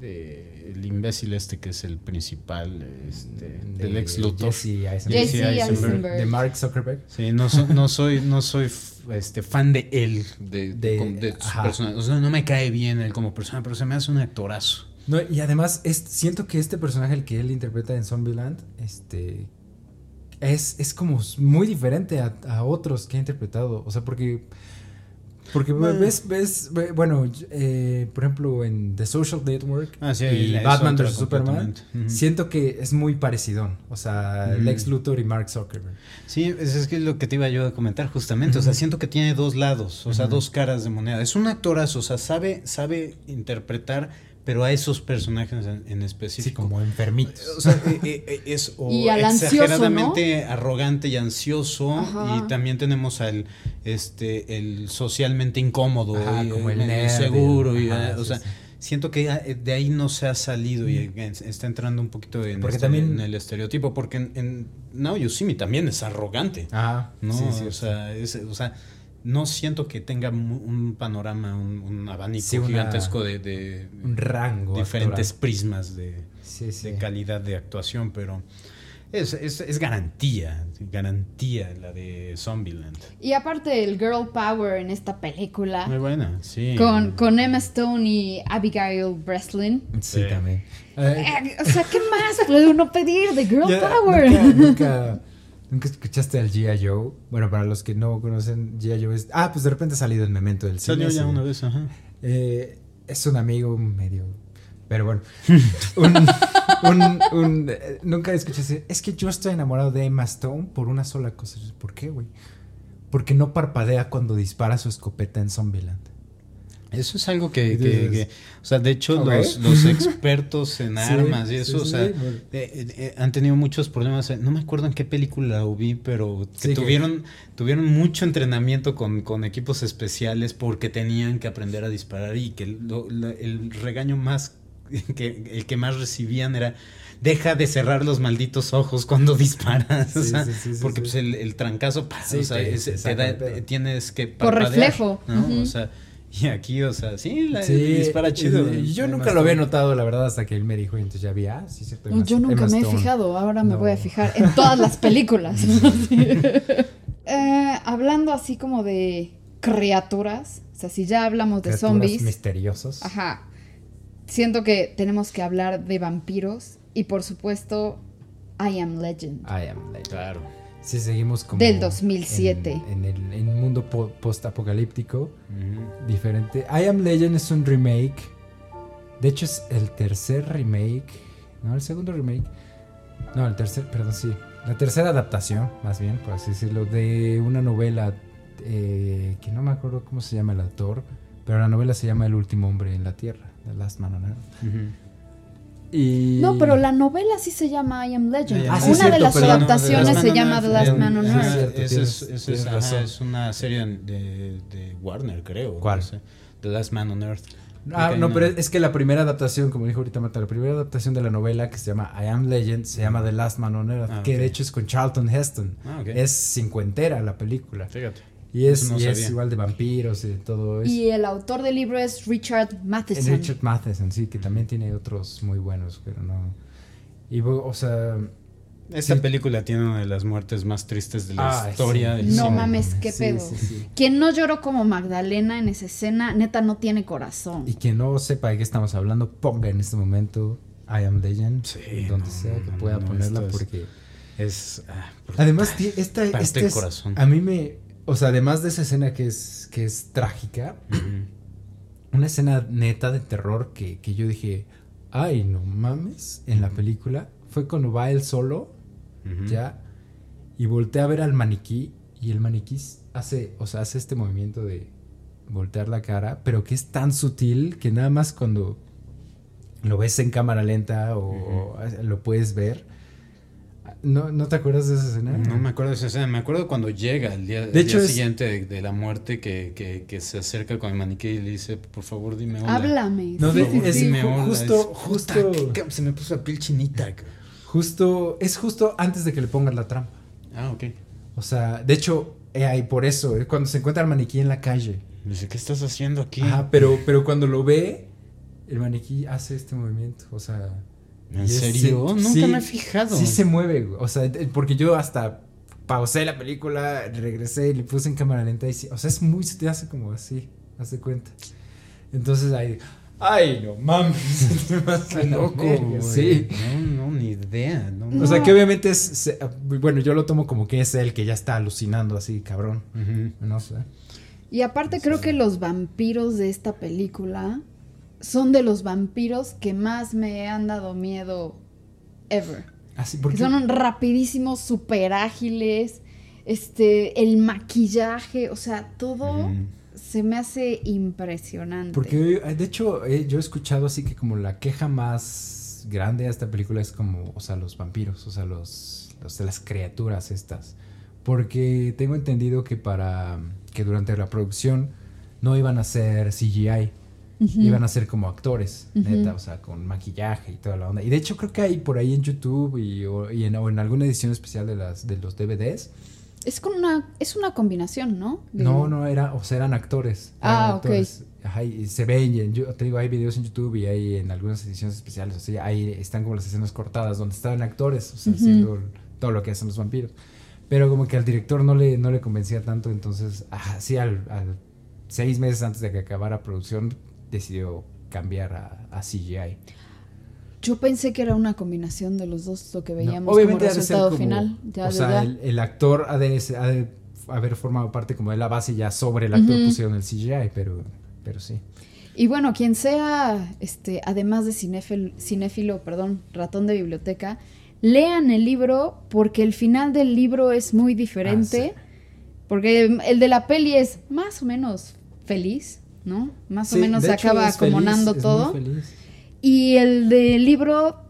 de el imbécil este que es el principal, este, del De ex Luthor. Jesse Eisenberg. Jesse Eisenberg. De Mark Zuckerberg. Sí, no, so- no soy, no soy este, fan de él, de, de, De- su ajá. persona. O sea, no me cae bien él como persona, pero se me hace un actorazo. No, y además es, siento que este personaje, el que él interpreta en Zombieland, este, es, es como muy diferente a, a otros que ha interpretado. O sea, porque, porque Bueno. ves, ves, ve- bueno, eh, por ejemplo, en The Social Network Ah, sí, y Batman vs. Superman, siento que es muy parecido. O sea. Lex Luthor y Mark Zuckerberg. Sí, es, es que es lo que te iba yo a comentar justamente. O sea, siento que tiene dos lados, o sea, dos caras de moneda. Es un actorazo, o sea, sabe, sabe interpretar, pero a esos personajes en, en Sí, específico. como enfermitos. O sea, eh, eh, eh, es (laughs) o Y al ansioso, exageradamente arrogante y ansioso. Ajá. Y también tenemos al este el socialmente incómodo Ajá, y, como el nerd, seguro. el- y, ajá, o sí, sea, sí. siento que de ahí no se ha salido y eh, está entrando un poquito en, Porque este- también- en el estereotipo. Porque en, en Now You See Me también es arrogante. Ajá, No, sí, sí, o, sí. sea, es- o sea, no siento que tenga mu- un panorama, un, un abanico Sí, una- gigantesco de, de un rango. diferentes actoral. prismas de, Sí, sí. de calidad de actuación, pero es, es, es garantía, garantía la de Zombieland. Y aparte el girl power en esta película. Muy buena, sí. Con, con Emma Stone y Abigail Breslin. Sí, Sí. también. Eh, Eh, o sea, ¿qué más puede uno pedir de girl Ya, power? Nunca, nunca, (laughs) nunca escuchaste al G.I. Joe. Bueno, para los que no conocen, G.I. Joe es. Ah, pues de repente ha salido el memento del cine. Salió ya una vez, ajá. Eh, es un amigo medio. Pero bueno. (laughs) un, un- un- eh, nunca escuchaste. Es que yo estoy enamorado de Emma Stone por una sola cosa. ¿Por qué, güey? Porque no parpadea cuando dispara su escopeta en Zombieland. Eso es algo que, o sea, de hecho los, los expertos en (laughs) Sí, armas y sí, eso, o sea, sí, bueno. eh, eh, eh, han tenido muchos problemas. No me acuerdo en qué película lo vi, pero que Sí, que- tuvieron, tuvieron mucho entrenamiento con, con equipos especiales porque tenían que aprender a disparar y que lo- la- el regaño más, (laughs) que el que más recibían era deja de cerrar los malditos ojos cuando disparas, o sea, sí, sí, sí, porque sí. pues el, el trancazo, pa, Sí, o sea, te- da- tienes que Por reflejo. O sea, (laughs) y aquí, o sea, sí, la, Sí, dispara chido. y yo nunca lo había notado, la verdad, hasta que él me dijo. Y entonces ya vi, ah, sí, cierto. Emma- Yo nunca Emma me he Stone. fijado, ahora me No. voy a fijar en todas las películas. (laughs) (laughs) Eh, hablando así como de criaturas, o sea, si ya hablamos de Criaturas zombies, misteriosos. ajá, siento que tenemos que hablar de vampiros y por supuesto I Am Legend. I am Legend. Claro. Sí, seguimos como. Del 2007. En, en el en un mundo po- post-apocalíptico diferente. I Am Legend es un remake. De hecho, es el tercer remake. No, el segundo remake. No, el tercer, perdón, sí. La tercera adaptación, más bien, por así decirlo, de una novela eh, que no me acuerdo cómo se llama el autor, pero la novela se llama El último hombre en la tierra, The Last Man on Earth. Y... No, pero la novela sí se llama I Am Legend. Ah, sí, Una cierto, de las perdón, adaptaciones se llama. The Last Man on Earth. Esa es, una serie de, de Warner, creo. ¿Cuál? no sé. The Last Man on Earth. Ah, no, pero es que la primera adaptación, como dijo ahorita Marta, la primera adaptación de la novela que se llama I Am Legend se llama The Last Man on Earth, Ah, que de hecho es con Charlton Heston. Ah. Es cincuentera la película. Fíjate. Y es, no y es igual de vampiros y de todo eso. Y el autor del libro es Richard Matheson. Richard Matheson, sí, que también tiene otros muy buenos, pero no. Y o sea. Esta Sí. película tiene una de las muertes más tristes de la Ay, historia sí. del No cine. mames, qué pedo. sí, sí. Quien no lloró como Magdalena en esa escena, neta no tiene corazón. Y quien no sepa de qué estamos hablando, ponga en este momento I Am Legend. Sí, donde no, sea que no, pueda no, ponerla, esto es- porque Es. ah, Además, esta, Parte esta es- corazón. a mí me, o sea, además de esa escena que es, que es trágica, una escena neta de terror que, que yo dije, ay, no mames, en la película, fue cuando va él solo, ya, y voltea a ver al maniquí, y el maniquí hace, o sea, hace este movimiento de voltear la cara, pero que es tan sutil que nada más cuando lo ves en cámara lenta o lo puedes ver. ¿No, ¿No te acuerdas de esa escena? No me acuerdo de esa escena, me acuerdo cuando llega el día, De el hecho, día es- siguiente de, de la muerte que, que, que se acerca con el maniquí y le dice, por favor dime hola. Háblame. No, sí, de- sí, es- sí. Dime hola. justo- Es- justo- Puta, se me puso la piel chinita. Justo, es justo antes de que le pongan la trampa. Ah, ok. O sea, de hecho, eh, ahí por eso, eh, cuando se encuentra el maniquí en la calle. Dice, ¿qué estás haciendo aquí? Ajá, pero, pero cuando lo ve, el maniquí hace este movimiento. O sea. ¿En serio? sí- Nunca sí, me he fijado. Sí se mueve, güey. O sea, eh, porque yo hasta pausé la película, regresé y le puse en cámara lenta y sí, o sea, es muy, te hace como así, hace cuenta. Entonces ahí, ay, no mames. (laughs) Qué loco, güey. Sí. No, no, ni idea. No, O sea, que obviamente es, se- bueno, yo lo tomo como que es él que ya está alucinando así, cabrón. No sé. Y aparte creo que los vampiros de esta película son de los vampiros que más me han dado miedo ever. Así, Que porque son rapidísimos, súper ágiles, este, el maquillaje, o sea, todo Ujú. se me hace impresionante. Porque eh, de hecho eh, yo he escuchado así que como la queja más grande de esta película es como, o sea, los vampiros, o sea, los, los las criaturas estas. Porque tengo entendido que para que durante la producción no iban a ser CGI, Ujú. iban a ser como actores, Ujú. neta, o sea, con maquillaje y toda la onda. Y de hecho creo que hay por ahí en YouTube y, o, y en, o en alguna edición especial de las de los DVDs. Es con una, es una combinación, ¿no? De- No, no era, o sea, eran actores. Ah, eran ok. actores. Ajá, y se ven, y en, yo te digo, hay videos en YouTube y hay en algunas ediciones especiales, o sea, ahí están como las escenas cortadas donde estaban actores, o sea, Ujú. haciendo todo lo que hacen los vampiros. Pero como que al director no le, no le convencía tanto, entonces, así al, al seis meses antes de que acabara producción, decidió cambiar a, a CGI. Yo pensé que era una combinación de los dos, lo que No, veíamos obviamente como resultado como- final. Ya, o sea, ya. el, el actor ha de, ha de haber formado parte como de la base ya sobre el actor Ujú. pusieron el CGI, pero, pero sí. Y bueno, quien sea, este, además de cinéfilo, cinéfilo, perdón, ratón de biblioteca, lean el libro porque el final del libro es muy diferente. Ah, Porque el de la peli es más o menos feliz, ¿no? Más o menos se hecho, acaba feliz, acomodando todo. Y el del libro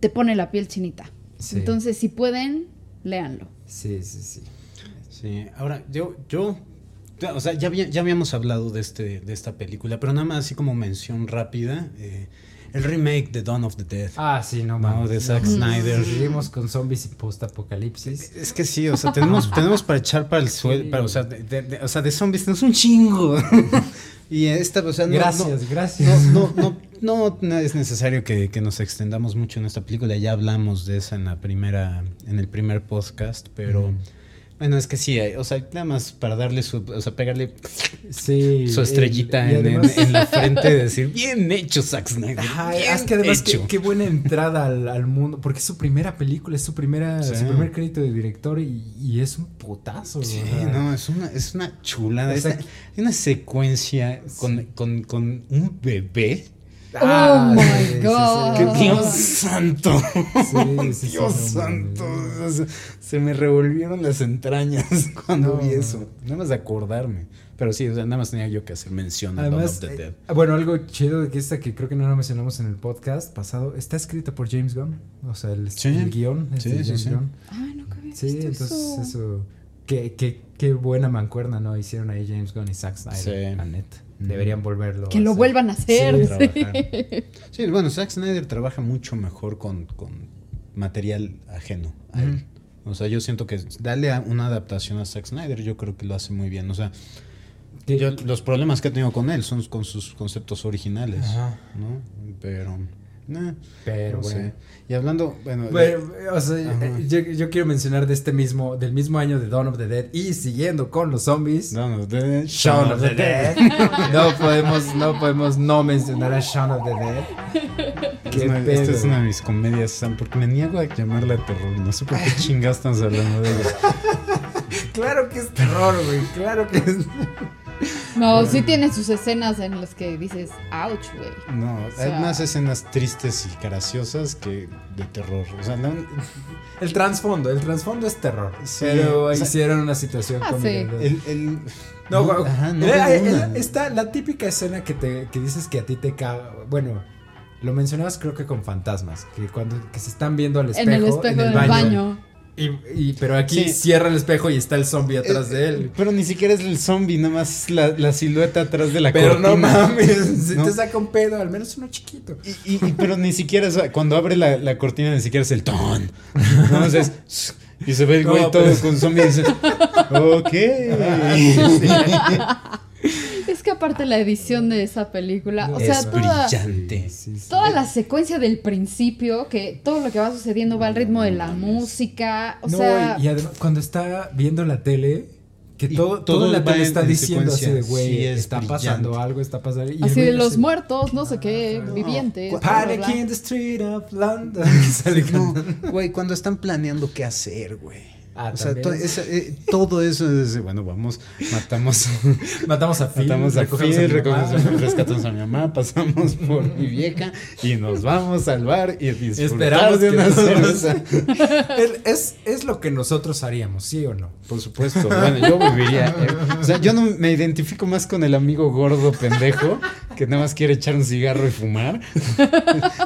te pone la piel chinita. Sí. Entonces, si pueden, léanlo. Sí, sí, sí. Sí, ahora yo, yo, ya, o sea, ya, ya habíamos hablado de, este, de esta película, pero nada más así como mención rápida, eh, el remake de Dawn of the Dead. Ah, sí, no No, mames. de Zack No, Snyder. Seguimos con zombies y post-apocalipsis. Es que sí, o sea, tenemos, (laughs) tenemos para echar para el suelo, para, o, sea, de, de- de- o sea, de zombies tenemos un chingo. (laughs) y esta, o sea, no, gracias, no, gracias. No, no, no, no es necesario que, que nos extendamos mucho en esta película. Ya hablamos de esa en la primera, en el primer podcast, pero Mm. Bueno, es que sí, o sea, nada más para darle su, o sea, pegarle Sí. su estrellita el- y en, en- además- en la frente y (laughs) decir, bien hecho, Zack Snyder. Ajá, bien es que además qué, hecho". qué buena entrada al, al mundo, porque es su primera película, es su primera, Sí. su primer crédito de director y, y es un putazo. Sí, no, es una, es una chulada. O Es sea, una- hay una secuencia con, con, con un bebé. Oh my sí, sí, sí. God. ¡Que Ah. Dios santo! Sí, sí, sí, (laughs) Dios santo. O sea, se me revolvieron las entrañas (laughs) cuando No, vi eso. Nada más de acordarme. Pero sí, o sea, nada más tenía yo que hacer mención a Dawn Además, of the Dead. eh, bueno, algo chido de que esta que creo que no lo mencionamos en el podcast pasado, está escrita por James Gunn. O sea, el, Sí. el guion es Sí, de sí, James sí. Gunn. Ay, no Sí, entonces eso. eso. Qué, qué, qué buena mancuerna, ¿no? Hicieron ahí James Gunn y Zack Snyder. Sí. La neta. Deberían volverlo. Que a lo hacer. vuelvan a hacer. Sí, sí. (laughs) trabajar. Sí, bueno, Zack Snyder trabaja mucho mejor con, con material ajeno a él. O sea, yo siento que darle una adaptación a Zack Snyder, yo creo que lo hace muy bien. O sea, yo- los problemas que he tenido con él son con sus conceptos originales, Ajá. ¿no? Pero, eh, Pero no sé. bueno. Y hablando, bueno, Bueno, o sea, yo, yo quiero mencionar de este mismo, del mismo año de Dawn of the Dead y siguiendo con los zombies. no, no, de Shaun of the Dead. (laughs) No podemos, no podemos no mencionar a Shaun of the Dead. (laughs) ¿Qué una- pedo? esta es una de mis comedias, Sam, porque me niego a llamarla terror. No sé por qué chingados estamos hablando de ella. (laughs) Claro que es terror, güey. Claro que es. No, sí tiene sus escenas en las que dices, ouch, güey. No, sea- hay más escenas tristes y graciosas que de terror. O sea, no- (laughs) El trasfondo, el trasfondo es terror. Sí, pero o sea- hicieron una situación Ah, cómica. sí. ¿no? el, el- No, güey. ajá, no Era- de era- una. está la típica escena que te que dices que a ti te caga. Bueno, lo mencionabas creo que con fantasmas, que cuando que se están viendo al espejo en el espejo del baño. Y, y- pero aquí Sí. cierra el espejo y está el zombie atrás Eh, de él. Pero ni siquiera es el zombie, nada más la, la silueta atrás de la Pero no cortina. mames, (laughs) si No. te saca un pedo, al menos uno chiquito. Y, y- y- pero ni siquiera es, cuando abre la, la cortina ni siquiera es el ton. No, o sea, es- y se ve el güey No, todo pues- con zombie y dice, (laughs) ok. Es que aparte la edición de esa película, o es sea, toda, brillante. Toda la secuencia del principio, que todo lo que va sucediendo va al ritmo de la música, o no, sea, y, y además, cuando está viendo la tele, que todo, todo la tele está en diciendo así de, güey, Sí, es está pasando algo, está pasando. y así de los muertos, no sé qué, vivientes. bla, bla, Panic in the street of London. (laughs) No, güey, cuando están planeando qué hacer, güey. Ah, o sea, to- es- eh, todo eso es, bueno, vamos, matamos, (laughs) Matamos a Phil. matamos a recogemos Phil, recogemos- rescatamos a mi mamá, pasamos por mi (laughs) vieja y nos vamos al bar y disfrutar Esperamos de una cerveza. (laughs) Es, es lo que nosotros haríamos, ¿sí o no? Por supuesto, bueno, yo viviría. eh, o sea, yo no me identifico más con el amigo gordo pendejo que nada más quiere echar un cigarro y fumar.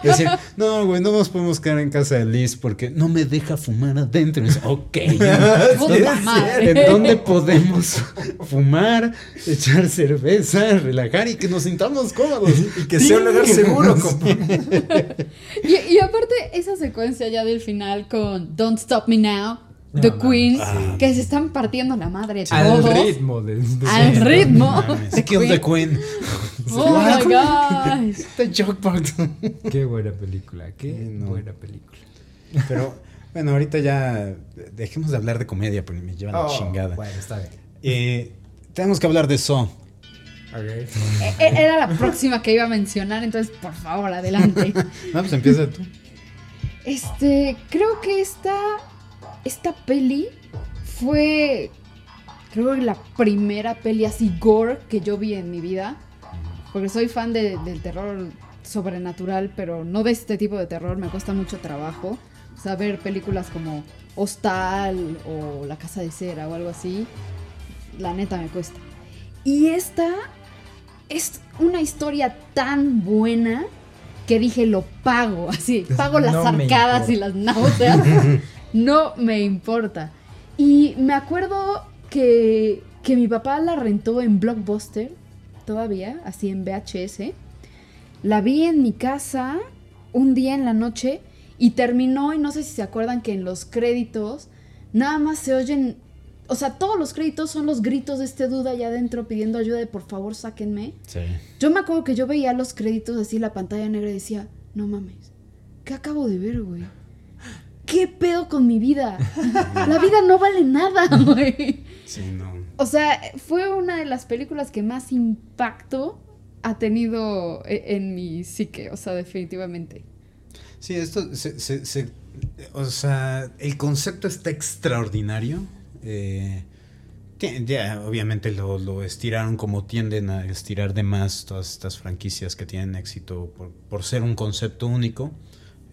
Decir, no, güey, no nos podemos quedar en casa de Liz porque no me deja fumar adentro. Y dice, ok. (laughs) ¿en dónde podemos fumar, echar cerveza, relajar y que nos sintamos cómodos? Y que sea un lugar seguro. (laughs) Y, y aparte, esa secuencia ya del final con Don't Stop Me Now, The No, Queen, mames. que se están partiendo la madre Al todos. ritmo de, de- Al ritmo. Mames, The Kill the Queen. Queen. Oh my god. The Jukebox. Qué buena película, qué no. buena película. Pero bueno, ahorita ya dejemos de hablar de comedia porque me lleva la Oh, chingada. Bueno, está bien. Eh, tenemos que hablar de Saw. E- e- Era la próxima que iba a mencionar, entonces por favor, adelante. (laughs) No, pues empieza tú. Este, creo que esta, esta peli fue, creo que la primera peli así gore que yo vi en mi vida. Porque soy fan de- del terror sobrenatural, pero no de este tipo de terror, me cuesta mucho trabajo. O sea, ver películas como Hostal o La Casa de Cera o algo así, la neta me cuesta. Y esta es una historia tan buena que dije, lo pago, (laughs) así, pago las No arcadas y las náuseas, (laughs) no me importa. Y me acuerdo que, que mi papá la rentó en Blockbuster, todavía, así en VHS. La vi en mi casa un día en la noche y terminó, y no sé si se acuerdan que en los créditos nada más se oyen, o sea, todos los créditos son los gritos de este duda allá adentro pidiendo ayuda de por favor sáquenme. Sí. Yo me acuerdo que yo veía los créditos así, la pantalla negra y decía, no mames, ¿qué acabo de ver, güey? ¿Qué pedo con mi vida? (laughs) La vida no vale nada, (laughs) güey. Sí, no. O sea, fue una de las películas que más impacto ha tenido e- en mi psique, o sea, definitivamente. Sí, esto se, se- se- o sea, el concepto está extraordinario. Eh, ya, obviamente lo, lo estiraron como tienden a estirar de más todas estas franquicias que tienen éxito por, por ser un concepto único.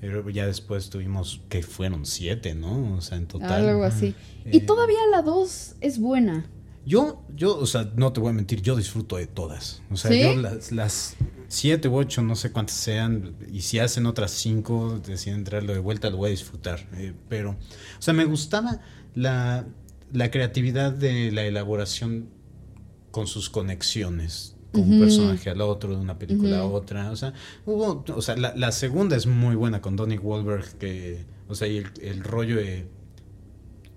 Pero ya después tuvimos que fueron siete, ¿no? O sea, en total. Algo así. Eh, Y todavía la 2 es buena. Yo, yo, o sea, no te voy a mentir, yo disfruto de todas. O sea, ¿Sí? yo las, las siete u ocho, no sé cuántas sean, y si hacen otras cinco, deciden traerlo de vuelta, lo voy a disfrutar. Eh, pero, o sea, me gustaba la, la creatividad de la elaboración con sus conexiones. Con un personaje al otro, de una película a otra. O sea, hubo, o sea, la, la segunda es muy buena con Donnie Wahlberg, que, o sea, y el, el rollo de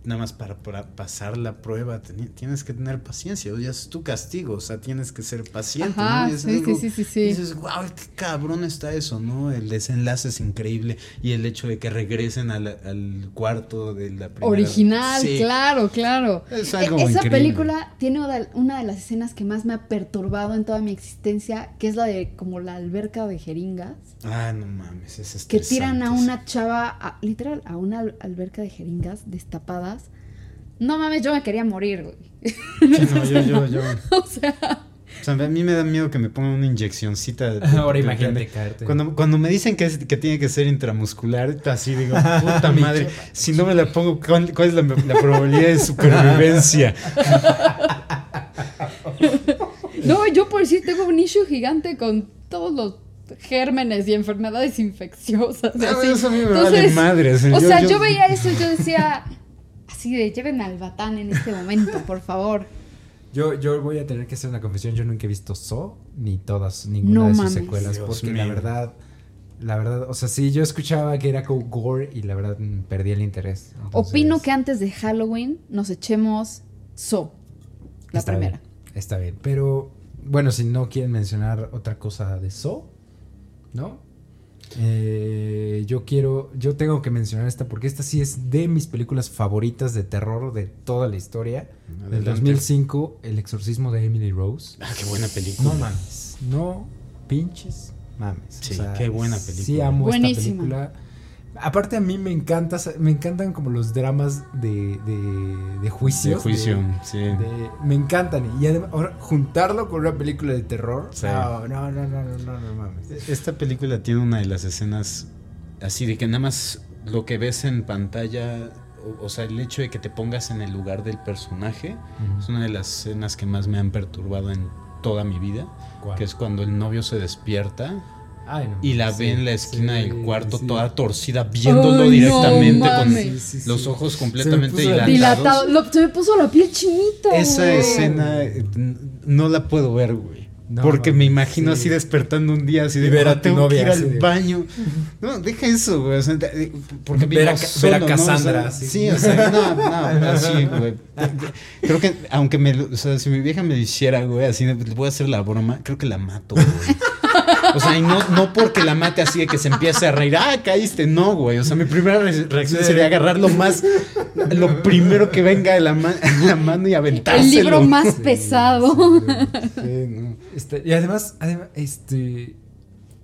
nada más para, para pasar la prueba tienes que tener paciencia, o ya es tu castigo, o sea, tienes que ser paciente, Ajá, ¿no? Es sí, algo- sí, sí, sí, dices, wow, qué cabrón está eso, ¿no? El desenlace es increíble y el hecho de que regresen al, al cuarto de la primera Original, Sí. claro, claro. Es algo E- Esa increíble. película tiene una- de las escenas que más me ha perturbado en toda mi existencia, que es la de como la alberca de jeringas, Ah, no mames, es que tiran a una chava, a- literal, a una al- alberca de jeringas destapadas. No mames, yo me quería morir, güey. Sí, no, yo, yo, yo. (laughs) o sea, O sea, a mí me da miedo que me pongan una inyeccioncita. de- (laughs) Ahora de- imagínate de- caerte. Cuando, cuando me dicen que, es- que tiene que ser intramuscular, así digo, (laughs) puta madre, si no me la pongo, ¿cuál, cuál es la, la probabilidad de supervivencia? no, yo por decir tengo un issue gigante con todos los gérmenes y enfermedades infecciosas. Ah, así. eso a mí me vale madres. O Yo- sea, yo- yo, veía eso y yo decía, así de, lleven al batán en este momento, por favor. (laughs) Yo, yo voy a tener que hacer una confesión. Yo nunca he visto So ni todas, ninguna No de sus mames. secuelas. Dios porque la verdad, la verdad, o sea, sí, yo escuchaba que era como gore y la verdad mm, perdí el interés. Entonces, Opino que antes de Halloween nos echemos So, la está primera. bien, está bien. Pero bueno, si no quieren mencionar otra cosa de So, ¿no? Eh, yo quiero, yo tengo que mencionar esta porque esta sí es de mis películas favoritas de terror de toda la historia. Del Adelante. 2005, El exorcismo de Emily Rose. Ah, qué buena película. No mames. No pinches mames. Sí, qué buena película. Sí amo Buenísima. esta película. Aparte a mí me encanta, me encantan como los dramas de, de, de juicios. De juicio, de- sí. de- me encantan. Y además, ahora, juntarlo con una película de terror. Sí. No, no, no, no, no, no, no mames. Esta película tiene una de las escenas así de que nada más lo que ves en pantalla, o, o sea, el hecho de que te pongas en el lugar del personaje, es una de las escenas que más me han perturbado en toda mi vida, ¿Cuál? que es cuando el novio se despierta Ay, no, y la sí, ve en la esquina sí, del cuarto sí. toda torcida, viéndolo Ay, no directamente con mames. Sí, sí, los ojos completamente dilatados. Lo- se me puso la piel chinita. Esa güey. escena eh, no la puedo ver, güey. No, porque me imagino sí. así despertando un día así de ver a "Ah, tu tengo novia que ir al de- baño. No, deja eso, güey. o sea, de- porque Ver a solo, ver a ¿no? Cassandra, O sea. Sí, o sea, no, no, (laughs) así, güey. Creo que, aunque me, lo- o sea, si mi vieja me lo hiciera, güey, así, de, le voy a hacer la broma, creo que la mato, güey. (laughs) O sea, y no, no porque la mate así de que se empiece a reír, ah, caíste, no, güey. O sea, mi primera re- reacción Sí. sería agarrar lo más, lo primero que venga de la, ma- (laughs) la mano y aventárselo. El libro más Sí, pesado. Sí, no. Este, y además, además, este.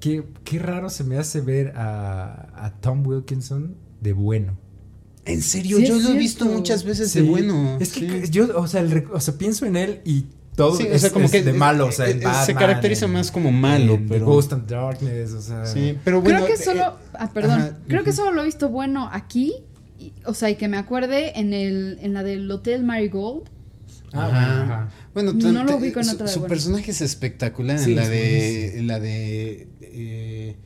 Qué, qué raro se me hace ver a, a Tom Wilkinson de bueno. En serio, Sí, yo lo he visto muchas veces Sí, de bueno. Es que sí. yo, o sea, el rec- o sea, pienso en él y todo Sí, o es, sea, como es que de malo. O sea, eh, en eh, Batman, se caracteriza en- más como malo, en pero. Ghost and Darkness, o sea. Sí, pero bueno. creo que eh, solo. Ah, perdón. ajá. Creo que solo lo he visto bueno aquí. y- o sea, y que me acuerde en, el, en la del Hotel Marigold. Ah, Ajá. ajá. Bueno, No lo ubico en su, otra su bueno. personaje es espectacular Sí, en la es de en la de eh,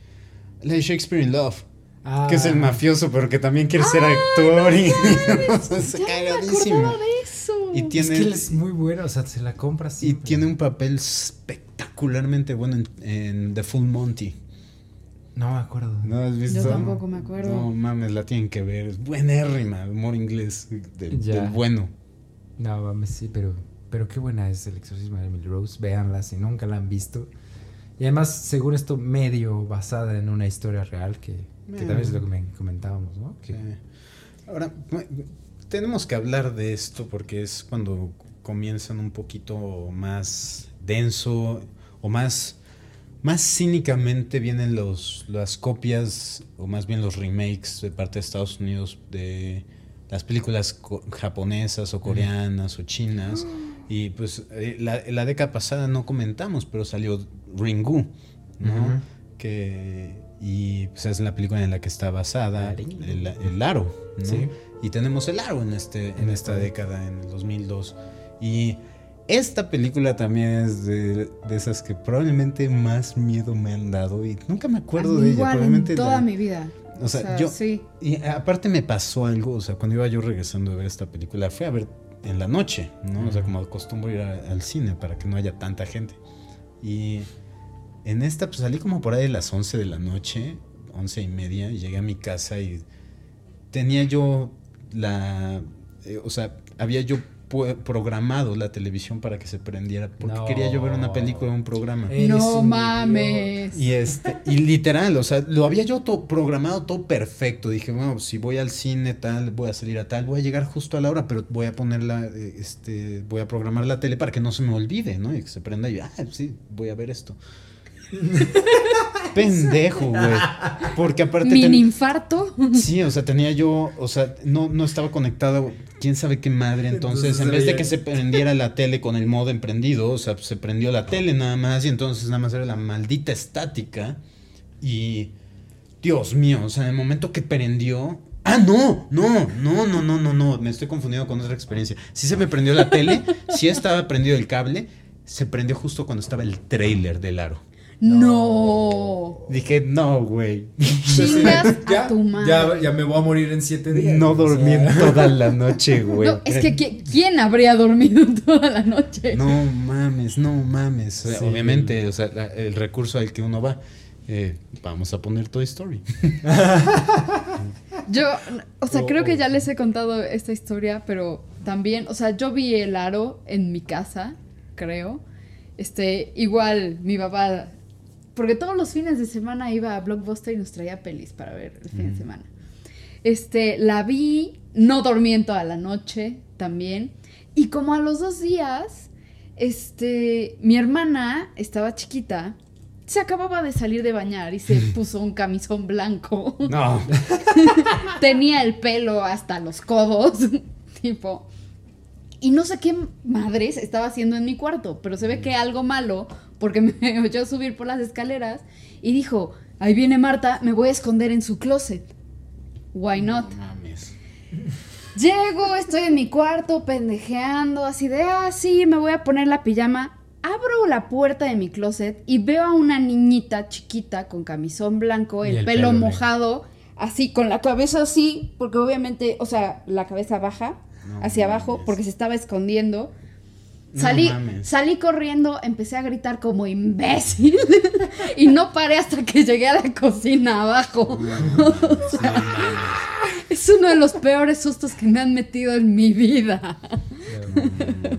la de Shakespeare in Love, Ah. que es el mafioso, pero que también quiere ser actor y o sea, (laughs) me cagadísimo. Y Es que él es muy bueno, o sea, se la compra y siempre. tiene un papel espectacularmente bueno en, en The Full Monty. No me acuerdo. ¿No has visto? Yo tampoco me acuerdo. No mames, la tienen que ver. Es buenérrima, humor inglés del, Ya. del bueno. No, mames, sí, pero, pero qué buena es el exorcismo de Emily Rose. Véanla si nunca la han visto. Y además, según esto, medio basada en una historia real, que, que también es lo que me comentábamos, ¿no? Que, Sí. Ahora, tenemos que hablar de esto porque es cuando comienzan un poquito más denso o más, más cínicamente vienen los, las copias o más bien los remakes de parte de Estados Unidos de las películas japonesas o coreanas o chinas. Y pues eh, la, la década pasada no comentamos, pero salió Ringu, ¿no? Que y pues es la película en la que está basada el, el aro ¿no? Sí. Y tenemos el aro en este en esta década en el 2002 y esta película también es de, de esas que probablemente más miedo me han dado y nunca me acuerdo de ella igual probablemente en toda la- mi vida. o sea, yo sí. y aparte me pasó algo, o sea, cuando iba yo regresando de ver esta película, fui a ver en la noche, ¿no? O sea, como acostumbro ir a- al cine para que no haya tanta gente. Y en esta, pues salí como por ahí de las 11 de la noche, 11 y media, y llegué a mi casa y tenía yo la, eh, o sea, había yo programado la televisión para que se prendiera porque No. quería yo ver una película o un programa. No un mames. Y este, y literal, o sea, lo había yo todo programado todo perfecto. Dije, bueno, si voy al cine tal, voy a salir a tal, voy a llegar justo a la hora, pero voy a ponerla, eh, este, voy a programar la tele para que no se me olvide, ¿no? Y que se prenda y, ah, sí, voy a ver esto. (laughs) Pendejo, (laughs) güey. Porque aparte Mini ten- infarto. Sí, o sea, tenía yo, o sea, no, no estaba conectado, quién sabe qué madre. Entonces, Entonces, en vez de que se prendiera la tele con el modem prendido, o sea, se prendió la tele nada más y entonces nada más era la maldita estática. Y, Dios mío, o sea, en el momento que prendió... Ah, no, no, no, no, no, no, no, me estoy confundiendo con otra experiencia. Sí se me prendió la tele, sí estaba prendido el cable, se prendió justo cuando estaba el trailer del aro. No. Dije, no, güey. Chingas a Ya, tu madre. ya, ya me voy a morir en siete días. No o sea. dormí toda la noche, (laughs) güey. No, es que ¿qui- ¿quién habría dormido toda la noche? No mames, no mames. O sea, Sí. Obviamente, o sea, la- el recurso al que uno va. eh, vamos a poner Toy Story. Yo, o sea, Oh, creo que oh. ya les he contado esta historia, pero también, o sea, yo vi el aro en mi casa, creo. Este, igual mi papá, porque todos los fines de semana iba a Blockbuster y nos traía pelis para ver el fin de semana. Este, la vi, no dormí en toda la noche también. Y como a los dos días, este, mi hermana estaba chiquita, se acababa de salir de bañar y se (laughs) puso un camisón blanco. No. (laughs) Tenía el pelo hasta los codos, (laughs) tipo. Y no sé qué madres estaba haciendo en mi cuarto, pero se ve que algo malo, porque (laughs) me oyó subir por las escaleras y dijo, ahí viene Marta, me voy a esconder en su closet. Why not? No mames. (laughs) Llego, estoy en mi cuarto pendejeando, así de, ah, sí, me voy a poner la pijama. Abro la puerta de mi closet y veo a una niñita chiquita con camisón blanco, el, el pelo mojado, así, con la cabeza así, porque obviamente, o sea, la cabeza baja No hacia abajo, porque se estaba escondiendo. Salí, salí corriendo, empecé a gritar como imbécil (laughs) y no paré hasta que llegué a la cocina abajo. (laughs) Es uno de los peores sustos que me han metido en mi vida.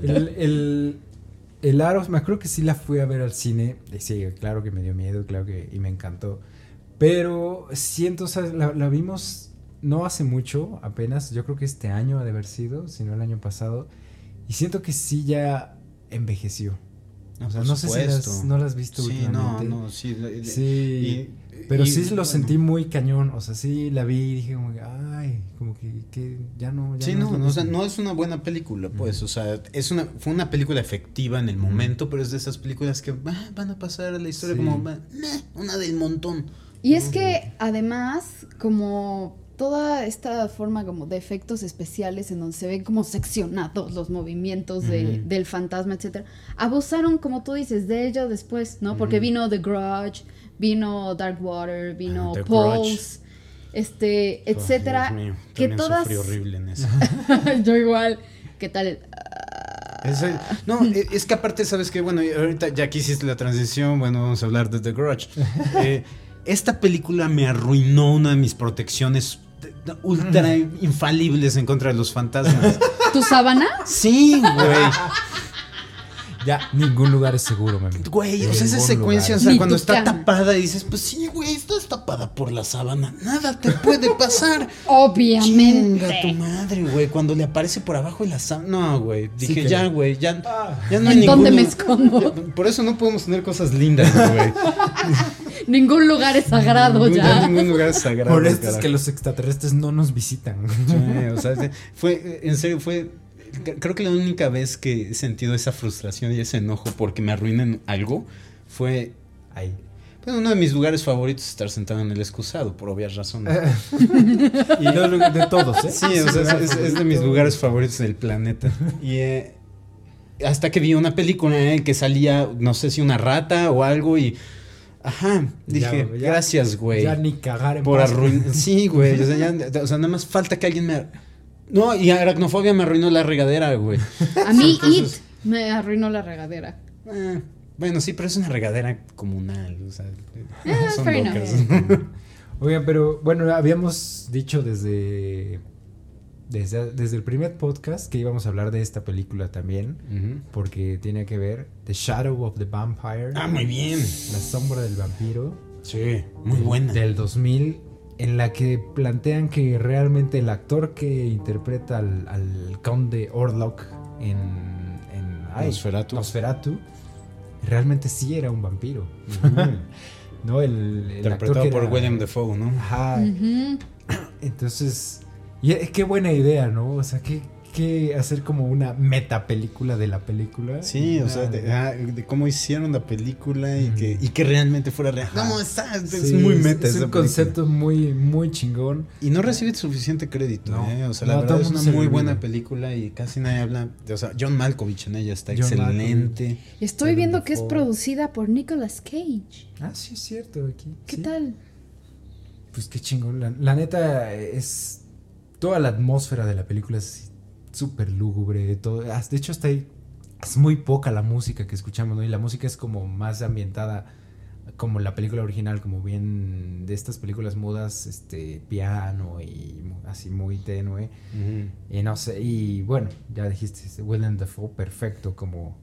El, el, el Aro, me acuerdo que sí la fui a ver al cine. Y sí, claro que me dio miedo, claro que y me encantó. Pero siento, o sea, la, la vimos no hace mucho, apenas. Yo creo que este año ha de haber sido, si no el año pasado. Y siento que sí ya envejeció. O sea, no sé si las- no la has visto Sí, no, últimamente. no, sí. le- Sí, y- pero y, sí lo bueno, sentí muy cañón. O sea, sí la vi y dije como que, ay, como que, que ya no. Ya Sí, no, no, o sea, mismo". no es una buena película, pues, o sea, es una, fue una película efectiva en el momento, pero es de esas películas que ah, van a pasar a la historia Sí. como "Bah, meh, una del montón. Y es que además, como toda esta forma como de efectos especiales en donde se ven como seccionados los movimientos de- del fantasma, etcétera, abusaron, como tú dices, de ello después, ¿no? Porque vino The Grudge, vino Dark Water, vino The Pulse, este, Oh, etcétera, Dios mío, que todas sufrí horrible en eso. (laughs) yo igual, ¿qué tal? el- Es el- no, e- es que aparte, sabes que, bueno, ahorita ya que hiciste la transición, bueno, vamos a hablar de The Grudge. (laughs) Eh, esta película me arruinó una de mis protecciones ultra infalibles en contra de los fantasmas. (laughs) ¿Tu sábana? Sí, güey. Ya, ningún lugar es seguro, mami. Güey, o sea, esa Ningún secuencia, o sea, Ni cuando está cama. tapada y dices, pues sí, güey, estás tapada por la sábana, nada te puede pasar. (laughs) Obviamente. Chinga tu madre, güey, cuando le aparece por abajo de la sábana. No, güey, Sí dije, que- ya, güey, ya, Ah. ya no ¿En hay dónde ninguno- me escondo? (laughs) Por eso no podemos tener cosas lindas, güey. Ningún lugar es sagrado Ningún- ya. ningún lugar es sagrado. Por esto es que los extraterrestres no nos visitan. Sí, o sea, de- fue, en serio, fue, creo que la única vez que he sentido esa frustración y ese enojo porque me arruinan algo fue, Ahí. bueno, uno de mis lugares favoritos es estar sentado en el excusado, por obvias razones. (laughs) y de todos, ¿eh? Sí, o sea, es, es- es de mis lugares favoritos del planeta. Y eh, hasta que vi una película en la que salía, no sé si una rata o algo y... Ajá, Ya, dije, ya- gracias, güey. Ya ni cagar en Por arruinar. (laughs) Sí, güey. O sea, ya- o sea, nada más falta que alguien me. No, y aracnofobia me arruinó la regadera, güey. A mí Entonces- It me arruinó la regadera. Eh, bueno, sí, pero es una regadera comunal. O sea, Ah, son fair lockers. Oigan, pero bueno, habíamos dicho desde desde, desde el primer podcast que íbamos a hablar de esta película también, porque tiene que ver The Shadow of the Vampire. Ah, muy bien. La sombra del vampiro. Sí, muy buena. Del 2000, en la que plantean que realmente el actor que interpreta al, al conde Orlok en, en ay, Nosferatu. Nosferatu, realmente sí era un vampiro. (laughs) ¿No? El, el Interpretado actor que por era- William Defoe, ¿no? Ajá. Entonces, y, eh, qué buena idea, ¿no? O sea, qué, qué hacer como una meta película de la película. Sí, o sea, de, ah, de cómo hicieron la película y, que, y que realmente fuera real. Ajá. No, está, es Sí, muy es- meta Es, esa un película. concepto muy, muy chingón. Y no recibe suficiente crédito, No. ¿eh? O sea, No, la todo verdad es una muy buena película y casi nadie habla. de- o sea, John Malkovich en ella está John excelente. Estoy viendo que es producida por Nicolas Cage. Ah, sí, es cierto. Aquí. ¿Qué sí. tal? Pues qué chingón. La, la neta es. Toda la atmósfera de la película es súper lúgubre. Todo, de hecho, hasta ahí es muy poca la música que escuchamos, ¿no? Y la música es como más ambientada como la película original, como bien de estas películas mudas, este, piano y así muy tenue. Y no sé, y bueno, ya dijiste, este, Willem Dafoe, perfecto como,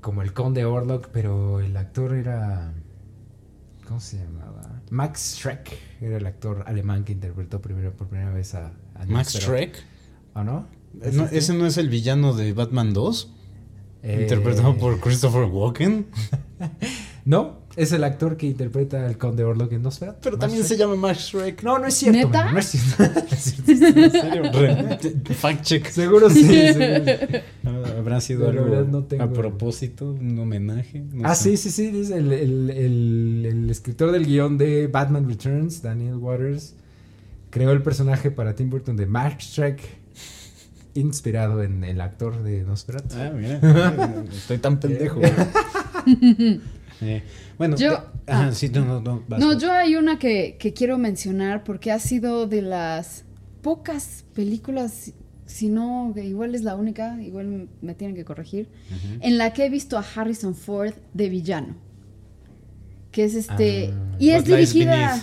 como el conde Orlok, pero el actor era... ¿Cómo se llamaba? Max Schreck era el actor alemán que interpretó primero, por primera vez a... a Max. Shrek. ¿O no? No, este? ¿Ese no es el villano de Batman 2? Eh, Interpretado por Christopher Walken. (laughs) No, es el actor que interpreta al conde Orlok en Nosferatu. Pero también se llama Max Shrek. No, no es cierto. ¿Neta? man, (laughs) no es cierto. Es. ¿En serio? (laughs) Fact check. Seguro sí. (laughs) seguro. Ah, ¿Habrá sido algo verdad no tengo- a propósito? ¿Un homenaje? No Ah, sé. sí, sí, sí. Dice el, el- el- el escritor del guion de Batman Returns, Daniel Waters, creó el personaje para Tim Burton de Max Shrek, inspirado en el actor de Nosferatu. Ah, mira. Estoy tan pendejo. Eh, bueno, Yo- ajá, ah. sí, no, no, no. vas, No, vas. yo hay una que, que quiero mencionar porque ha sido de las pocas películas, si no, igual es la única, igual me tienen que corregir, en la que he visto a Harrison Ford de villano. Que es este. Ah, y es dirigida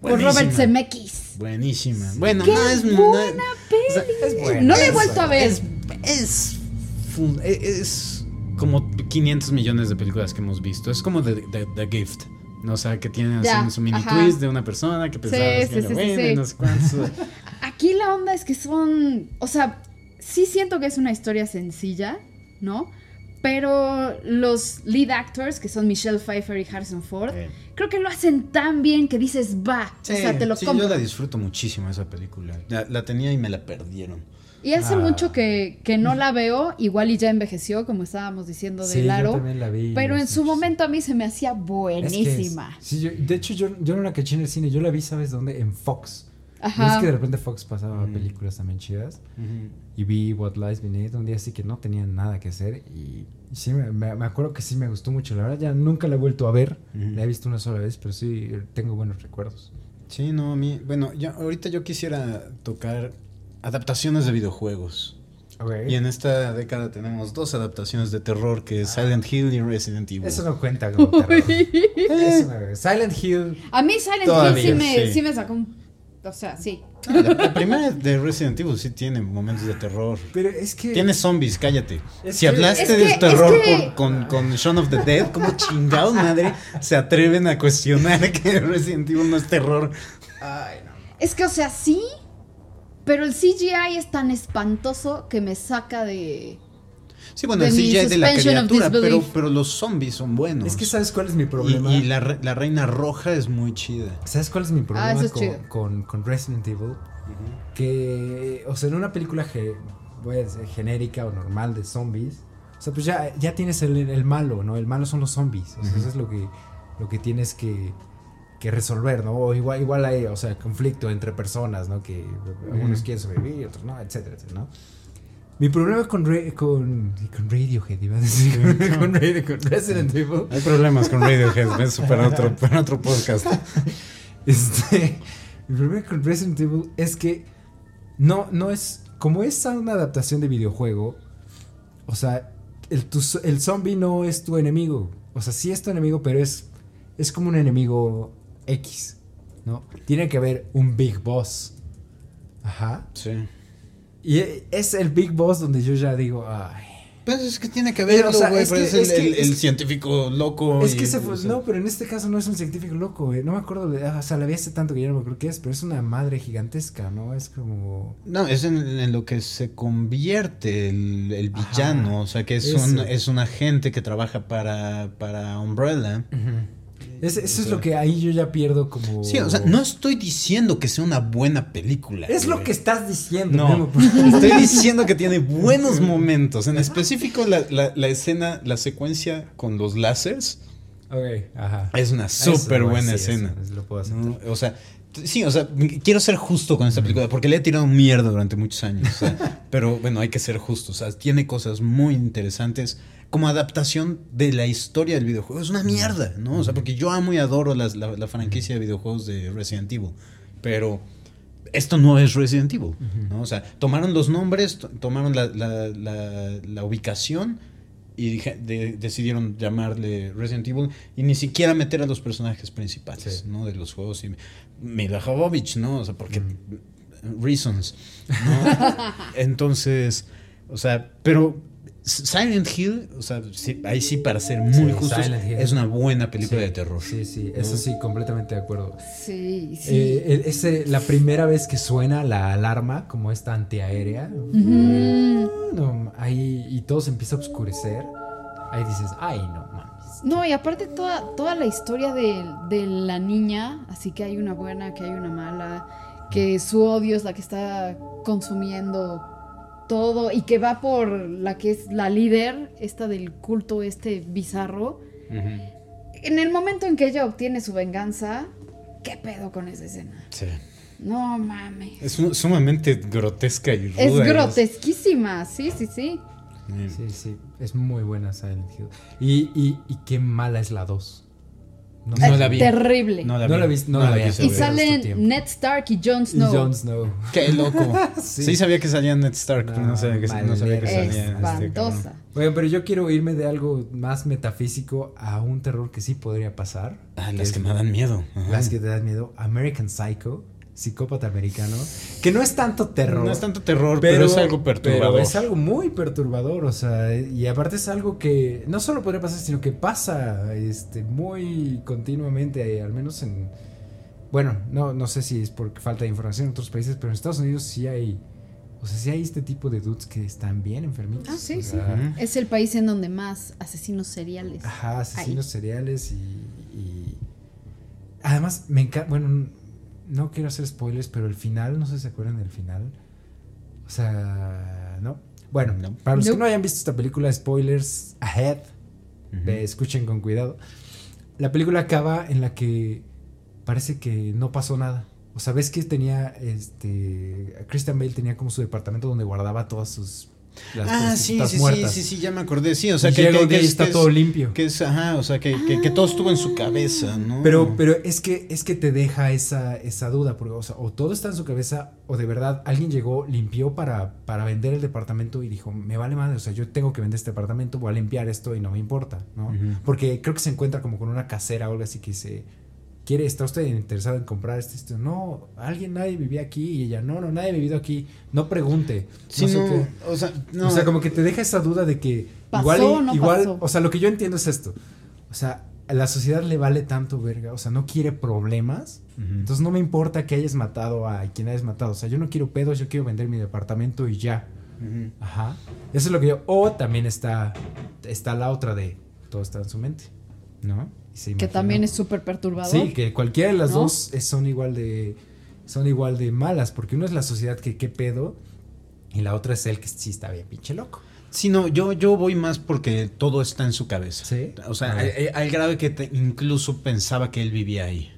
por. Robert Zemeckis. Buenísima. Bueno, ¡Qué no es buena no- peli! es buena, no la he vuelto a ver. Es, e- es como 500 millones de películas que hemos visto. Es como The, The- The Gift. ¿no? O sea, que tiene así Ya, su mini ajá. twist de una persona que pensaba Sí, que sí, era sí, sí, buena sí. y no sé cuántos. (laughs) Aquí la onda es que son, o sea, sí siento que es una historia sencilla, ¿no? Pero los lead actors, que son Michelle Pfeiffer y Harrison Ford, creo que lo hacen tan bien que dices, va, o sea, te lo sí, compro. yo la disfruto muchísimo esa película. La, la tenía y me la perdieron. Y hace Ah. mucho que, que no la veo, igual y ya envejeció, como estábamos diciendo de Sí, yo Laro. también la vi, Pero en su momento a mí se me hacía Es que es- buenísima. sí, yo- de hecho, yo, yo no la caché en el cine, yo la vi, ¿sabes dónde? En Fox. Ajá. Es que de repente Fox pasaba Mm. películas también chidas. Y vi What Lies Beneath un día así que no tenía nada que hacer. Y, sí, me, me- me acuerdo que sí me gustó mucho. La verdad, ya nunca la he vuelto a ver. Ujú. La he visto una sola vez, pero sí tengo buenos recuerdos. Sí, no, a mí. Bueno, yo, ahorita yo quisiera tocar adaptaciones de videojuegos. Y en esta década tenemos dos adaptaciones de terror, que es Silent Hill y Resident Evil. Eso no cuenta como terror. Eso no- Silent Hill. A mí Silent Todavía, Hill sí me, sí. sí me sacó un... O sea, sí. Ah, la, la primera de Resident Evil sí tiene momentos de terror. Pero es que. Tiene zombies, cállate. Es si hablaste de que- terror es que- por- con, con Shaun of the Dead, ¿cómo chingados madre se atreven a cuestionar que Resident Evil no es terror? Ay, no. Es que, o sea, sí, pero el CGI es tan espantoso que me saca de... Sí, bueno, De el CGI de la criatura, pero, pero los zombies son buenos. Es que, ¿sabes cuál es mi y, problema? y la, re- la reina roja es muy chida. ¿Sabes cuál es mi problema Ah, es con, con, con Resident Evil? Que, o sea, en una película a decir, genérica o normal de zombies, o sea, pues ya, ya tienes el, el malo, ¿no? El malo son los zombies. O sea, eso es lo que, lo que tienes que, que resolver, ¿no? O igual, igual hay, o sea, conflicto entre personas, ¿no? Que algunos quieren sobrevivir, otros no, etcétera, etcétera, ¿no? Mi problema con, Ra- con, con Radiohead, iba a decir, (laughs) con, Radio- con Resident Evil, Hay problemas con Radiohead, (laughs) eso para otro, para otro podcast. (laughs) Este, el problema con Resident Evil es que no, no es, como es una adaptación de videojuego, o sea, el, tu- el zombie no es tu enemigo, o sea, sí es tu enemigo, pero es, es como un enemigo X, ¿no? Tiene que haber un Big Boss. Ajá. Sí. Y e- es el Big Boss donde yo ya digo, ay. Pues es que tiene que verlo, o sea, güey. es que- es, el, es que- el- es el que- científico loco. Es que se fue, o sea, no, pero en este caso no es un científico loco, güey. No me acuerdo, de, o sea, la vi hace tanto que ya no me acuerdo qué es, pero es una madre gigantesca, ¿no? Es como... No, es en, en lo que se convierte el, el Ajá. villano. O sea, que es un, es un agente que trabaja para, para Umbrella. Es- eso es sea- lo que ahí yo ya pierdo como... Sí, o sea, no estoy diciendo que sea una buena película. Es lo güey. que estás diciendo. No, Memo. (laughs) estoy diciendo que tiene buenos momentos. En específico, la, la- la escena, la secuencia con los láseres ok, ajá. es una súper buena sí, escena. eso, lo puedo. ¿no? O sea, sí, o sea, quiero ser justo con esta película porque le he tirado mierda durante muchos años. o sea, (laughs) pero bueno, hay que ser justos. O sea, tiene cosas muy interesantes como adaptación de la historia del videojuego. Es una mierda, ¿no? O sea, porque yo amo y adoro las- la, la franquicia de videojuegos de Resident Evil. Pero esto no es Resident Evil, ¿no? O sea, tomaron los nombres, to- tomaron la, la- ubicación y de- decidieron llamarle Resident Evil y ni siquiera meter a los personajes principales, Sí. ¿no? De los juegos y Mila Jovovich, ¿no? O sea, porque reasons, ¿no? (laughs) Entonces, o sea, pero Silent Hill, o sea, sí, ahí sí para ser muy Sí, justos, Silent Hill. es una buena película Sí, de terror. Sí, sí, eso sí, completamente de acuerdo. Sí, sí. Eh, ese, la primera vez que suena la alarma, como esta antiaérea, no, ahí, y todo se empieza a oscurecer, ahí dices, ay, no mames. No, y aparte toda, toda la historia de, de la niña, así que hay una buena, que hay una mala, que su odio es la que está consumiendo todo y que va por la que es la líder, esta del culto este bizarro. En el momento en que ella obtiene su venganza, ¿qué pedo con esa escena? Sí. No mames. Es su- sumamente grotesca y ruda. Es grotesquísima, sí, sí, sí. Sí, sí, es muy buena Silent Hill. Y, y, y qué mala es la 2. No, No sé. la vi. Terrible. No la No vi. la vi- no la y salen. Ned Stark y Jon Y Snow. Jon Snow. (laughs) Qué loco. Sí. sí. sabía que salía Ned Stark, pero no sabía que, no sabía que salía este. Espantosa. Bueno, pero yo quiero irme de algo más metafísico a un terror que sí podría pasar. Ah, que las es- que me dan miedo. Ajá. Las que te dan miedo. American Psycho, psicópata americano. Que no es tanto terror. No es tanto terror, pero, es algo perturbador. pero es algo muy perturbador, o sea, y aparte es algo que no solo podría pasar, sino que pasa este, muy continuamente, eh, al menos en... Bueno, no, no sé si es por falta de información en otros países, pero en Estados Unidos sí hay... O sea, sí hay este tipo de dudes que están bien enfermitos. Ah, sí, o sí. Es el país en donde más asesinos seriales. Ajá, asesinos seriales y, y- Además, me encanta... Bueno, no quiero hacer spoilers, pero el final, no sé si se acuerdan del final. O sea, no. Bueno, No. para los que no hayan visto esta película, spoilers ahead, ve, escuchen con cuidado. La película acaba en la que parece que no pasó nada. O sea, ves que tenía, este, Christian Bale tenía como su departamento donde guardaba todas sus... Las Ah, sí, sí, sí, muertas. sí, sí, ya me acordé. Sí, o sea, Y que, llega que- un día que y es- está todo limpio. Que es, ajá, o sea, que, que, que todo estuvo en su cabeza, ¿no? Pero, pero es que, es que te deja esa, esa duda, porque, o sea, o todo está en su cabeza, o de verdad alguien llegó, limpió para, para vender el departamento y dijo, me vale madre, o sea, yo tengo que vender este departamento, voy a limpiar esto y no me importa, ¿no? Porque creo que se encuentra como con una casera o algo así que dice, ¿quiere, está usted interesado en comprar este, esto? No, alguien, nadie vivía aquí, y ella, no, no, nadie ha vivido aquí, no pregunte. Sí, no sé no, qué". o sea, no. O sea, como que te deja esa duda de que ¿Pasó igual, no igual pasó? o sea, lo que yo entiendo es esto. O sea, a la sociedad le vale tanto verga, o sea, no quiere problemas. Entonces no me importa que hayas matado a quien hayas matado, o sea, yo no quiero pedos, yo quiero vender mi departamento y ya. Ajá. Eso es lo que yo o también está está la otra de todo está en su mente, ¿no? Se Que también es súper perturbador. Sí, que cualquiera de las ¿No? dos es- son igual de son igual de malas, porque uno es la sociedad que qué pedo y la otra es el que sí está bien pinche loco. Sí, no, yo, yo voy más porque todo está en su cabeza. Sí. O sea, Ah. al, al grado que te- incluso pensaba que él vivía ahí.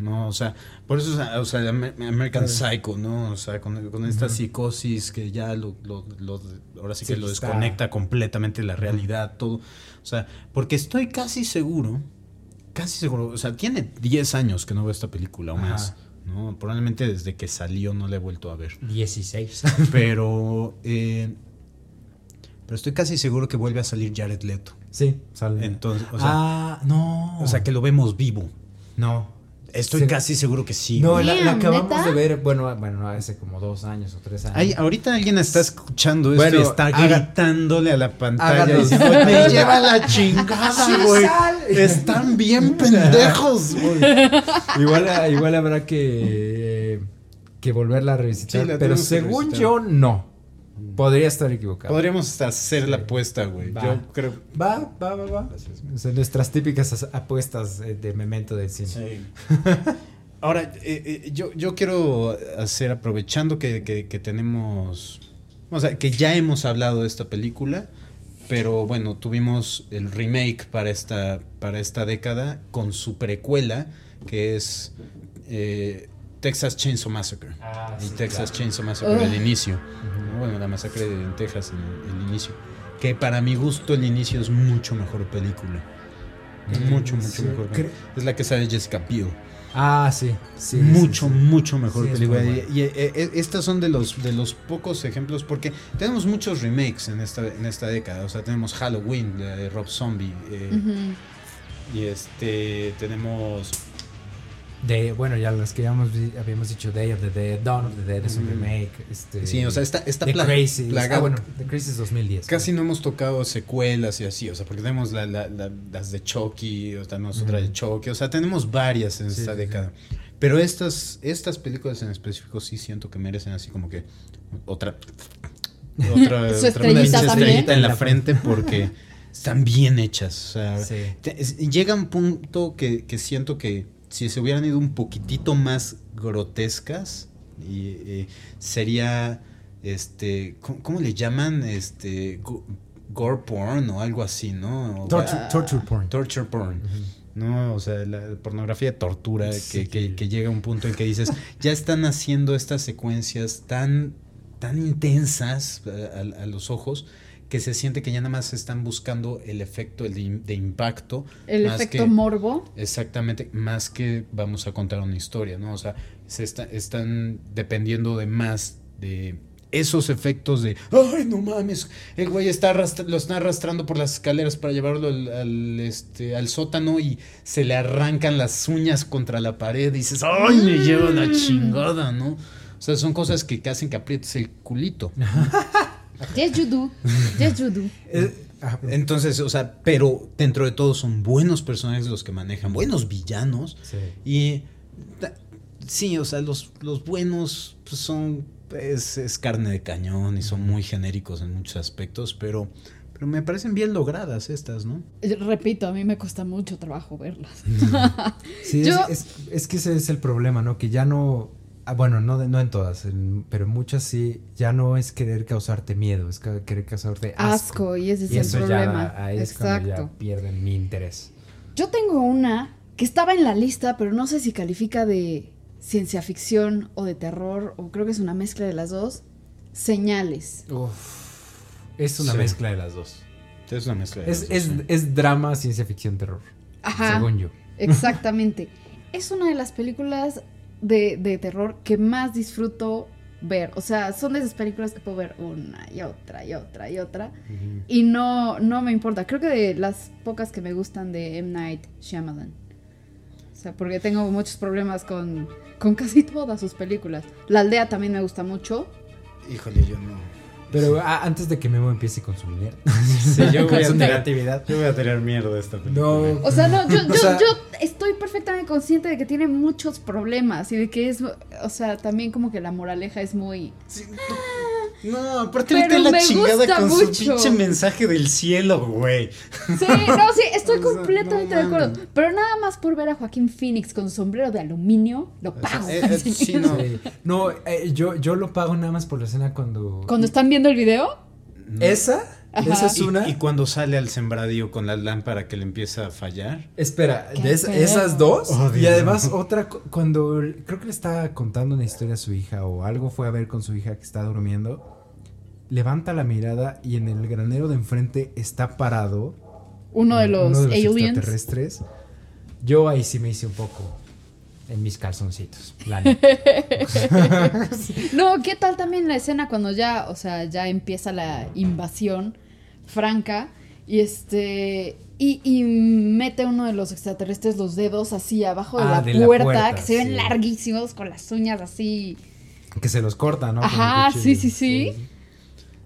¿no? O sea, por eso, o sea, American. Psycho, ¿no? O sea, con, con esta Ujú. psicosis que ya lo, lo- lo- ahora sí Sí, que lo está- desconecta completamente de la realidad, todo. O sea, porque estoy casi seguro, casi seguro, o sea, tiene 10 años que no veo esta película o Ajá. más, ¿no? Probablemente desde que salió no la he vuelto a ver. 16. (laughs) Pero, eh, pero estoy casi seguro que vuelve a salir Jared Leto. sí, sale. Entonces, o sea, ah, no. o sea, que lo vemos vivo. no. Estoy Se- casi seguro que sí. No, la, acabamos ¿neta? de ver, bueno, bueno, hace como dos años o tres años. Ay, ahorita alguien está escuchando esto Bueno, y está haga- gritándole a la pantalla diciendo, me (laughs) lleva la chingada, güey. Están bien (laughs) pendejos, güey. (laughs) igual, igual habrá que, que volverla a revisitar, Sí, pero según revisitar. yo, no. Podría estar equivocado. Podríamos hacer la apuesta, güey. Va. Yo creo. Va, va, va, va. O sea, nuestras típicas as- apuestas de memento del cine. Sí. (laughs) Ahora, eh, eh, yo, yo quiero hacer, aprovechando que, que- que tenemos, o sea, que ya hemos hablado de esta película, pero bueno, tuvimos el remake para esta, para esta década con su precuela, que es eh, Texas Chainsaw Massacre. Ah, el sí, Texas claro. Chainsaw Massacre, el inicio. ¿no? Bueno, la masacre de- en Texas, el, el inicio. Que para mi gusto el inicio es mucho mejor película. Mucho, mucho Sí, mejor. cre- Es la que sale Jessica Biel. Ah, sí. sí mucho, sí, sí. mucho mejor Sí, película. Y, eh, eh, estas son de los, de los pocos ejemplos, porque tenemos muchos remakes en esta, en esta década. O sea, tenemos Halloween, de Rob Zombie. eh. Y este, tenemos... De, bueno, ya las que habíamos, habíamos dicho Day of the Dead, Dawn of the Dead es un remake. Este, Sí, o sea, esta, esta The plaga- Ah, bueno, The Crazy es 2010. Casi no hemos tocado secuelas y así, o sea, porque tenemos la- la- la- las de Chucky, o tenemos otra de. Chucky, o sea, tenemos varias en Sí, esta sí, década. Pero estas, estas películas en específico sí siento que merecen así como que otra... Otra, (laughs) Su estrellita en la frente porque están bien hechas. O sea, Sí. te- es- llega un punto que, que siento que si se hubieran ido un poquitito más grotescas, y, eh, sería, este, ¿cómo, cómo le llaman? Este, go- gore porn o algo así, ¿no? Torture, torture porn. torture porn. No, o sea, la pornografía de tortura Sí, que, que- que- que llega a un punto en que dices, (laughs) ya están haciendo estas secuencias tan, tan intensas a, a- a los ojos que se siente que ya nada más están buscando el efecto el de, de impacto. El más efecto que- morbo. Exactamente, más que vamos a contar una historia, ¿no? O sea, se está- están dependiendo de más de esos efectos de, ay, no mames, el güey está lo está arrastrando por las escaleras para llevarlo al, al, este, al sótano y se le arrancan las uñas contra la pared y dices, ay, me lleva la chingada, ¿no? O sea, son cosas que que hacen que aprietes el culito. (laughs) Yes, you do. Yes, you do. Eh, Entonces, o sea, pero dentro de todo son buenos personajes los que manejan, buenos villanos. sí. Y sí, o sea, los, los buenos pues, son es, es carne de cañón y son muy genéricos en muchos aspectos, pero, pero me parecen bien logradas estas, ¿no? Eh, Repito, a mí me cuesta mucho trabajo verlas. (laughs) Sí, Yo- es, es- es que ese es el problema, ¿no? Que ya no. Ah, bueno, no, de- no en todas, en- pero en muchas sí, ya no es querer causarte miedo, es querer causarte asco. Asco, y ese es y el eso problema. ya ahí es cuando Exacto. ya pierden mi interés. Yo tengo una que estaba en la lista, pero no sé si califica de ciencia ficción o de terror, o creo que es una mezcla de las dos. Señales. Es una Sí. mezcla de las dos. Es una mezcla. de Es, las dos, es, sí. es drama, ciencia ficción, terror. Ajá. Según yo. Exactamente. es una de las películas de, de terror que más disfruto ver. O sea, son de esas películas que puedo ver una y otra y otra y otra. Y no, no me importa. Creo que de las pocas que me gustan de M. Night Shyamalan. O sea, porque tengo muchos problemas con, con casi todas sus películas. La aldea también me gusta mucho. Híjole, yo no. Pero antes de que Memo empiece con su mierda. Sí, yo (laughs) con voy a su tener- negatividad. Yo voy a tener miedo de esta película. No. O sea, no, yo, (laughs) yo, O sea- yo estoy perfectamente consciente de que tiene muchos problemas y de que es, o sea, también como que la moraleja es muy... Sí, no, aparte Pero vete la chingada con mucho. su pinche mensaje del cielo, güey. Sí, no, sí, estoy (laughs) O sea, completamente no de acuerdo. Pero nada más por ver a Joaquín Phoenix con su sombrero de aluminio, lo pago. eh, (laughs) eh, sí, no. No, eh, yo, yo lo pago nada más por la escena cuando. Cuando están viendo el video, ¿Esa? Ajá. ¿Esa es una? Y, cuando sale al sembradío con la lámpara que le empieza a fallar. Espera, de es- esas dos. Oh, y además otra, cu- cuando creo que le estaba contando una historia a su hija o algo fue a ver con su hija que está durmiendo, levanta la mirada y en el granero de enfrente está parado uno de los, uno de los aliens. extraterrestres. Yo ahí sí me hice un poco en mis calzoncitos. (laughs) No, ¿qué tal también la escena cuando ya, o sea, ya empieza la invasión franca Y este. Y, y mete uno de los extraterrestres los dedos así abajo de, Ah, la, de la puerta, que se ven sí. larguísimos con las uñas así. Que se los corta, ¿no? Ajá, sí, sí, sí.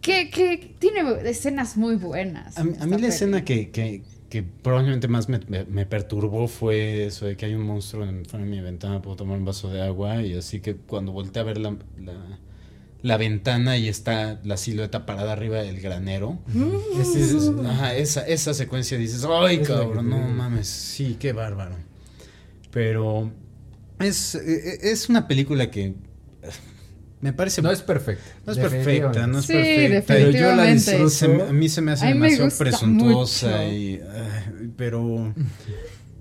Que, que tiene escenas muy buenas. A, mí- a esta mí la peli. escena que, que, que probablemente más me, me- me perturbó fue eso de que hay un monstruo en frente de mi ventana, puedo tomar un vaso de agua y así que cuando volteé a ver la, la, la ventana y está la silueta parada arriba del granero. Es- dices, ajá, esa, esa secuencia dices, ay cabrón, no mames, sí, qué bárbaro. Pero es, eh, es una película que me parece... No es perfecta. no es perfecta, no es Sí, perfecta. Pero yo la disfruto. Se me- a mí se me hace A mí me demasiado gusta presuntuosa mucho. y ay, pero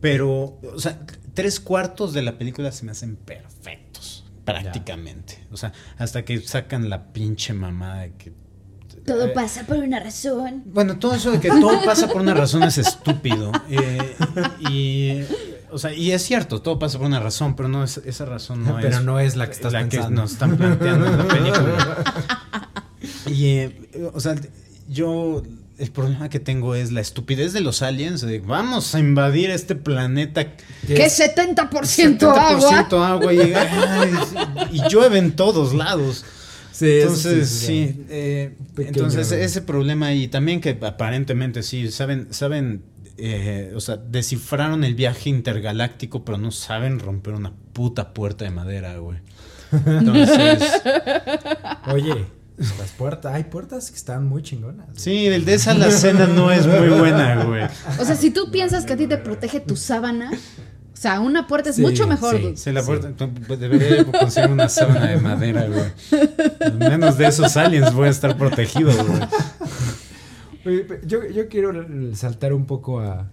pero o sea tres cuartos de la película se me hacen perfectos prácticamente o sea hasta que sacan la pinche mamada de que Todo eh, pasa por una razón. bueno todo eso de que todo pasa por una razón es estúpido eh, y o sea y es cierto todo pasa por una razón pero no es esa razón no (laughs) Pero es no es la que estás pensando. nos están planteando en la (laughs) película. Y, eh, o sea, yo, el problema que tengo es la estupidez de los aliens. de, vamos a invadir este planeta. Que es 70%, agua. 70% agua y, ay, y llueve en todos lados. Sí, eso Entonces, sí, sí. eh, entonces, ese problema y también que aparentemente sí, saben, saben, eh, o sea, descifraron el viaje intergaláctico, pero no saben romper una puta puerta de madera, güey. Entonces, (laughs) Oye, las puertas, hay puertas que están muy chingonas. sí, el de esa la cena no es muy buena, güey. O sea, si tú piensas que a ti te protege tu sábana, o sea, una puerta es Sí, mucho mejor. sí. Sí, la puerta, pues, debería conseguir una sábana de madera, güey. Al menos de esos aliens voy a estar protegido, güey. Yo, yo quiero saltar un poco a,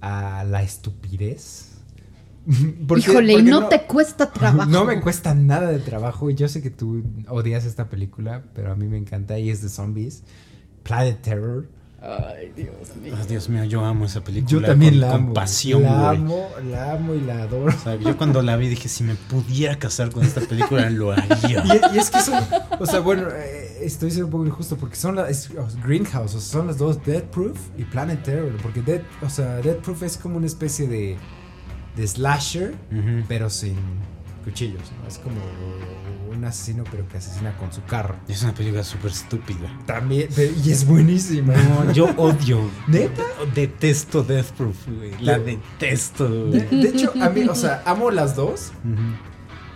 a la estupidez. (laughs) Porque- Híjole, y porque no, te cuesta trabajo. No me cuesta nada de trabajo. y Yo sé que tú odias esta película, pero a mí me encanta y es de zombies. Planet Terror. Ay, Dios mío. Ah, Dios mío, yo amo esa película. Yo también con, la con amo. pasión, la amo, la amo y la adoro. O sea, yo cuando la vi dije, si me pudiera casar con esta película, lo haría. Y, y es que son, o sea, bueno, eh, estoy siendo un poco injusto porque son las Greenhouse, o sea, son las dos Dead Proof y Planet Terror, porque Dead, o sea, Dead Proof es como una especie de, de slasher, pero sin cuchillos, ¿no? Es como un asesino pero que asesina con su carro. Es una película súper estúpida. También, pero- y es buenísima. No, yo odio. ¿Neta? Detesto Death Proof, güey. La detesto, De, güey. de hecho, a mí, o sea, amo las dos.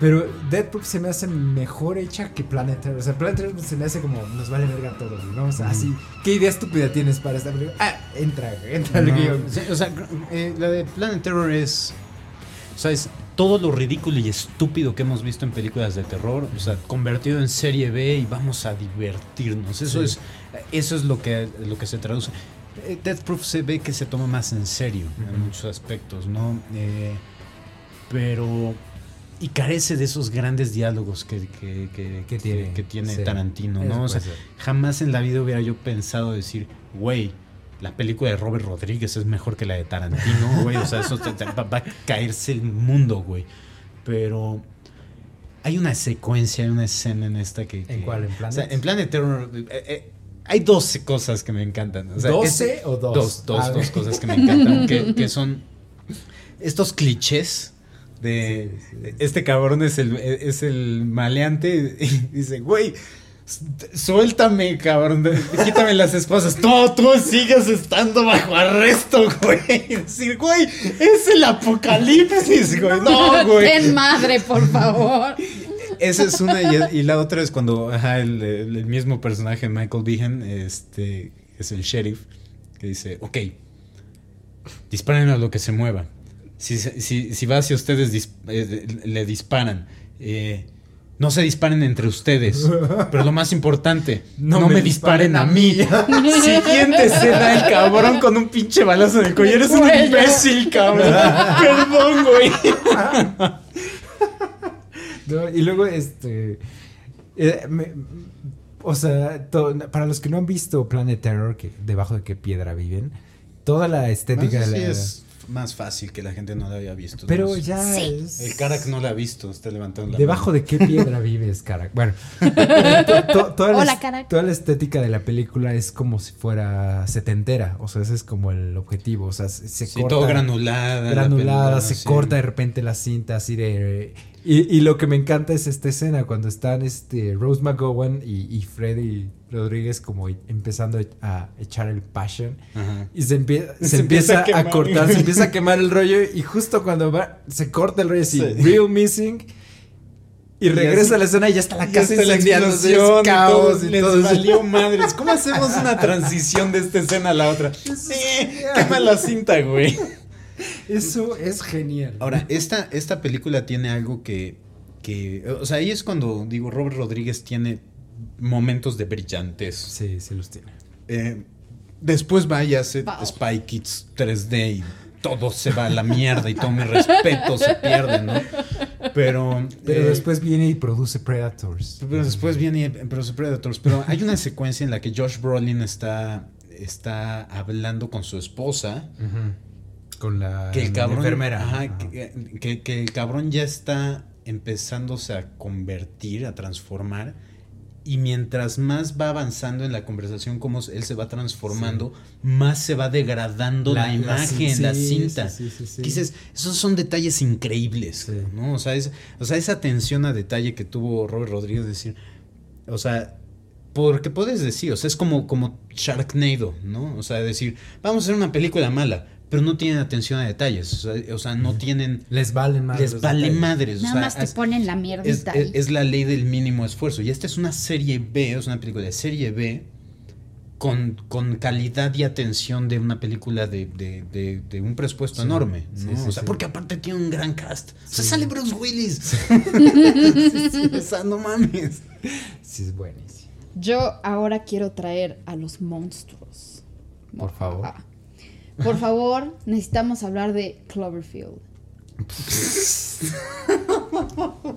Pero Dead Proof se me hace mejor hecha que Planet Terror. O sea, Planet Terror se me hace como nos vale verga todo, ¿no? O sea, así, ¿qué idea estúpida tienes para esta película? Ah, entra, güey, entra No, guion. o sea, eh, la de Planet Terror es. O sea, es todo lo ridículo y estúpido que hemos visto en películas de terror. O sea, convertido en serie B y vamos a divertirnos. Eso Sí. es. Eso es lo que, lo que se traduce. Eh, Death Proof se ve que se toma más en serio en muchos aspectos, ¿no? Eh, pero. Y carece de esos grandes diálogos que, que, que- Que tiene, que tiene sí. Tarantino, ¿no? O sea. Jamás en la vida hubiera yo pensado decir, güey, la película de Robert Rodríguez es mejor que la de Tarantino, güey. O sea, eso te- te- va, va a caerse el mundo, güey. Pero hay una secuencia, hay una escena en esta que... ¿En cuál? ¿En O sea, en Planet Terror... eh, eh, hay 12 cosas que me encantan. O sea, ¿12 ese- o dos? Dos, dos, cosas que me encantan. que, que son estos clichés de Sí, sí. este cabrón es el, es el maleante y dice, güey, suéltame, cabrón, de- quítame las esposas. No, tú sigues estando bajo arresto, güey. Y decir, güey, es el apocalipsis, güey. No, güey. Ten madre, por favor. Esa es una y, y la otra es cuando ajá, el, mismo personaje, Michael Behan, este, es el sheriff, que dice, ok, disparen a lo que se mueva. Si, si, si va hacia ustedes, dis- eh, le disparan. Eh, no se disparen entre ustedes. Pero lo más importante, (laughs) no, me, disparen, a mí. (laughs) Siguiente escena, el cabrón con un pinche balazo en el cuello. Eres un imbécil, cabrón. (laughs) Perdón, güey. No, y luego, este. eh, me- o sea, to- para los que no han visto Planet Terror, que debajo de qué piedra viven, toda la estética No sé de si la. es más fácil que la gente no la haya visto. Pero No ya Sí. es. El Karak no la ha visto, está levantando la Debajo mano. de qué piedra (laughs) vives, carac. Bueno, (laughs) to- to- toda, la, Hola, caraca. toda la estética de la película es como si fuera setentera. O sea, ese es como el objetivo. O sea, se, Sí, corta. todo granulada. la granulada, película, se sí. corta de repente la cinta así de... Y, y lo que me encanta es esta escena cuando están este, Rose McGowan y, y Freddy Rodríguez como empezando a echar el passion. Ajá. Y se, empie- (laughs) se, Se empieza, empieza a cortar, se empieza a quemar el rollo y justo cuando va, se corta el rollo así, Sí. real missing. Y regresa así- a la escena y ya está la casa incendiándose, es explosión y caos todo, les todo valió madres. ¿Cómo hacemos una (laughs) transición de esta escena a la otra? Sí, quema la cinta, güey. (laughs) Eso es genial. Ahora, esta, esta película tiene algo que, que. O sea, ahí es cuando digo, Robert Rodríguez tiene momentos de brillantez. Sí, sí los tiene. Eh, después va y hace Wow. Spy Kids 3D y todo se va a la mierda y todo mi respeto se pierde, ¿no? Pero. Pero eh, después viene y produce Predators. Pero después viene Pero Predators. Pero hay una secuencia en la que Josh Brolin está, está hablando con su esposa. Ujú. Con la, Que el cabrón. enfermera. ajá, Ajá. que, que- que el cabrón ya está empezándose a convertir, a transformar. Y mientras más va avanzando en la conversación, como él se va transformando, más se va degradando la, La- la imagen, la sí, cinta. sí, sí, sí, sí. Que dices, esos son detalles increíbles. ¿no? O sea, es, o sea, esa atención a detalle que tuvo Robert Rodríguez, decir, o sea, porque puedes decir, o sea, es como, como Sharknado, ¿no? O sea, decir, vamos a hacer una película mala, pero no tienen atención a detalles, o sea, o sea, no tienen, Les valen más. les vale madres, o Nada sea, más te es- ponen la es, mierdita es- ahí. es la ley del mínimo esfuerzo. Y esta es una serie B, es una película de serie B con, con calidad y atención de una película de, de, de- de un presupuesto Sí, enorme. sí, ¿no? sí, o sea, sí. porque aparte tiene un gran cast. O sea, Sí. sale Bruce Willis. (laughs) o sea, no mames. Sí, es buenísimo. Yo ahora quiero traer a los monstruos. Por favor. Ah. Por favor, necesitamos hablar de Cloverfield.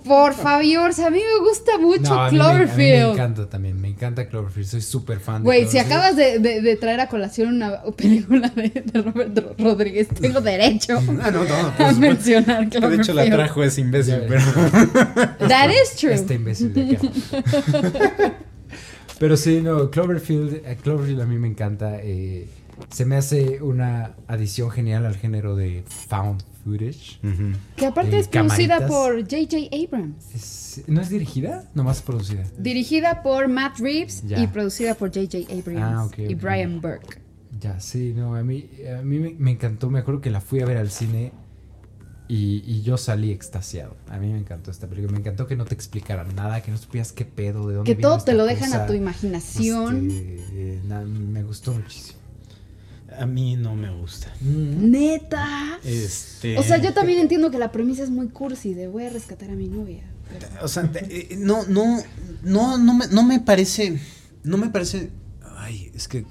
Por favor, a mí me gusta mucho No, a mí me- a mí me, Cloverfield. encanta también. Me encanta Cloverfield. Soy súper fan de Güey, si Cloverfield. acabas de, de- de traer a colación una película de, de Robert Ro- Rodríguez, tengo derecho (laughs) Ah, no, no, a mencionar Que de hecho la Cloverfield. trajo ese imbécil, pero. That is true. Este imbécil de acá. (laughs) Pero sí, no, Cloverfield, eh, Cloverfield a mí me encanta. eh, se me hace una adición genial al género de found footage. Que aparte Eh, es producida por J.J. Abrams. Es- ¿No es dirigida? Nomás producida. Dirigida por Matt Reeves Ya. y producida por J.J. Abrams Ah, y. Brian Burke. Ya, sí, no, a mí, a mí me, me encantó. Me acuerdo que la fui a ver al cine y, y yo salí extasiado. A mí me encantó esta película. Me encantó que no te explicaran nada, que no supieras qué pedo, de dónde Que todo te lo dejan a tu imaginación. Este, eh, na- me gustó muchísimo. A mí no me gusta. Neta. Este. O sea, yo también entiendo que la premisa es muy cursi de voy a rescatar a mi novia. pero- O sea, te- eh, no, no, no, no me, no me parece, no me parece, ay, es que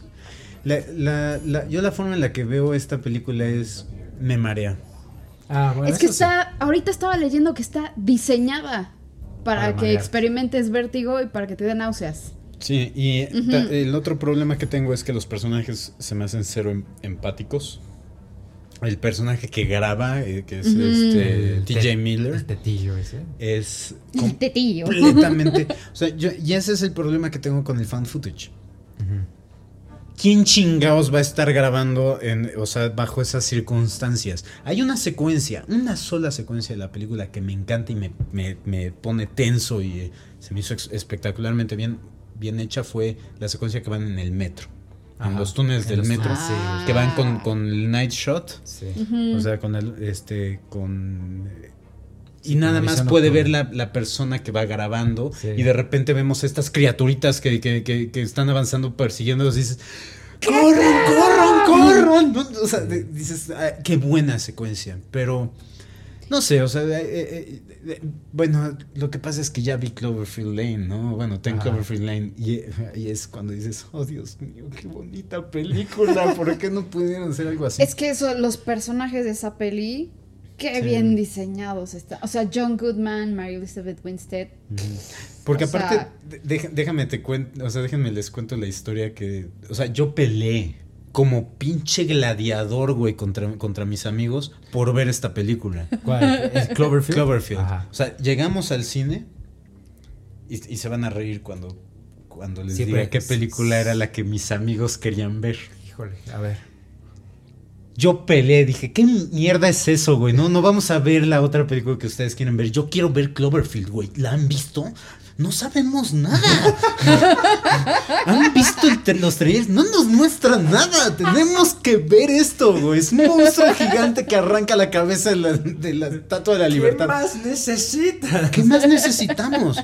la, la, la- yo la forma en la que veo esta película es, me marea. Ah, bueno, es que sí. está, ahorita estaba leyendo que está diseñada para, Para que marearte. experimentes vértigo y para que te dé náuseas. Sí, y el otro problema que tengo es que los personajes se me hacen cero em- empáticos. El personaje que graba, eh, que es este TJ Miller, El tetillo ese. es El tetillo. completamente, o sea, yo, y ese es el problema que tengo con el fan footage. ¿Quién chingados va a estar grabando en, o sea, bajo esas circunstancias? Hay una secuencia, una sola secuencia de la película que me encanta y me, me- me pone tenso y eh, se me hizo espectacularmente bien, bien hecha fue la secuencia que van en el metro. En Ajá, los túneles en del los metro. túneles, sí. Ah. Que van con, con el night shot. Sí. O sea, con el, este, con... Y nada más puede ver la, la persona que va grabando Sí. y de repente vemos estas criaturitas que, que, que, que están avanzando persiguiéndolos y dices, ¡corran, corran, corran! O sea, dices, "Ah, qué buena secuencia, pero... No sé, o sea, eh, eh, eh, bueno, lo que pasa es que ya vi Cloverfield Lane, ¿no? Bueno, ten Ajá. Cloverfield Lane y, y es cuando dices, oh Dios mío, qué bonita película, ¿por qué no pudieron hacer algo así? Es que eso, los personajes de esa peli, qué Sí. bien diseñados están. O sea, John Goodman, Mary Elizabeth Winstead. Porque O aparte, sea- de- deja- déjame te cuento, o sea, déjenme les cuento la historia que, o sea, yo peleé como pinche gladiador, güey, contra, contra mis amigos por ver esta película. ¿Cuál? ¿Es Cloverfield? Cloverfield. Ajá. O sea, llegamos al cine y, y se van a reír cuando, cuando les Siempre diga qué película era la que mis amigos querían ver. Híjole, a ver. Yo peleé, dije, ¿qué mierda es eso, güey? No, no vamos a ver la otra película que ustedes quieren ver. Yo quiero ver Cloverfield, güey. ¿La han visto? No sabemos nada. (laughs) ¿Han visto el los trailers? No nos muestran nada. Tenemos que ver esto, güey. Es un monstruo gigante que arranca la cabeza de la, de la estatua de la libertad. ¿Qué más necesitas? ¿Qué más necesitamos?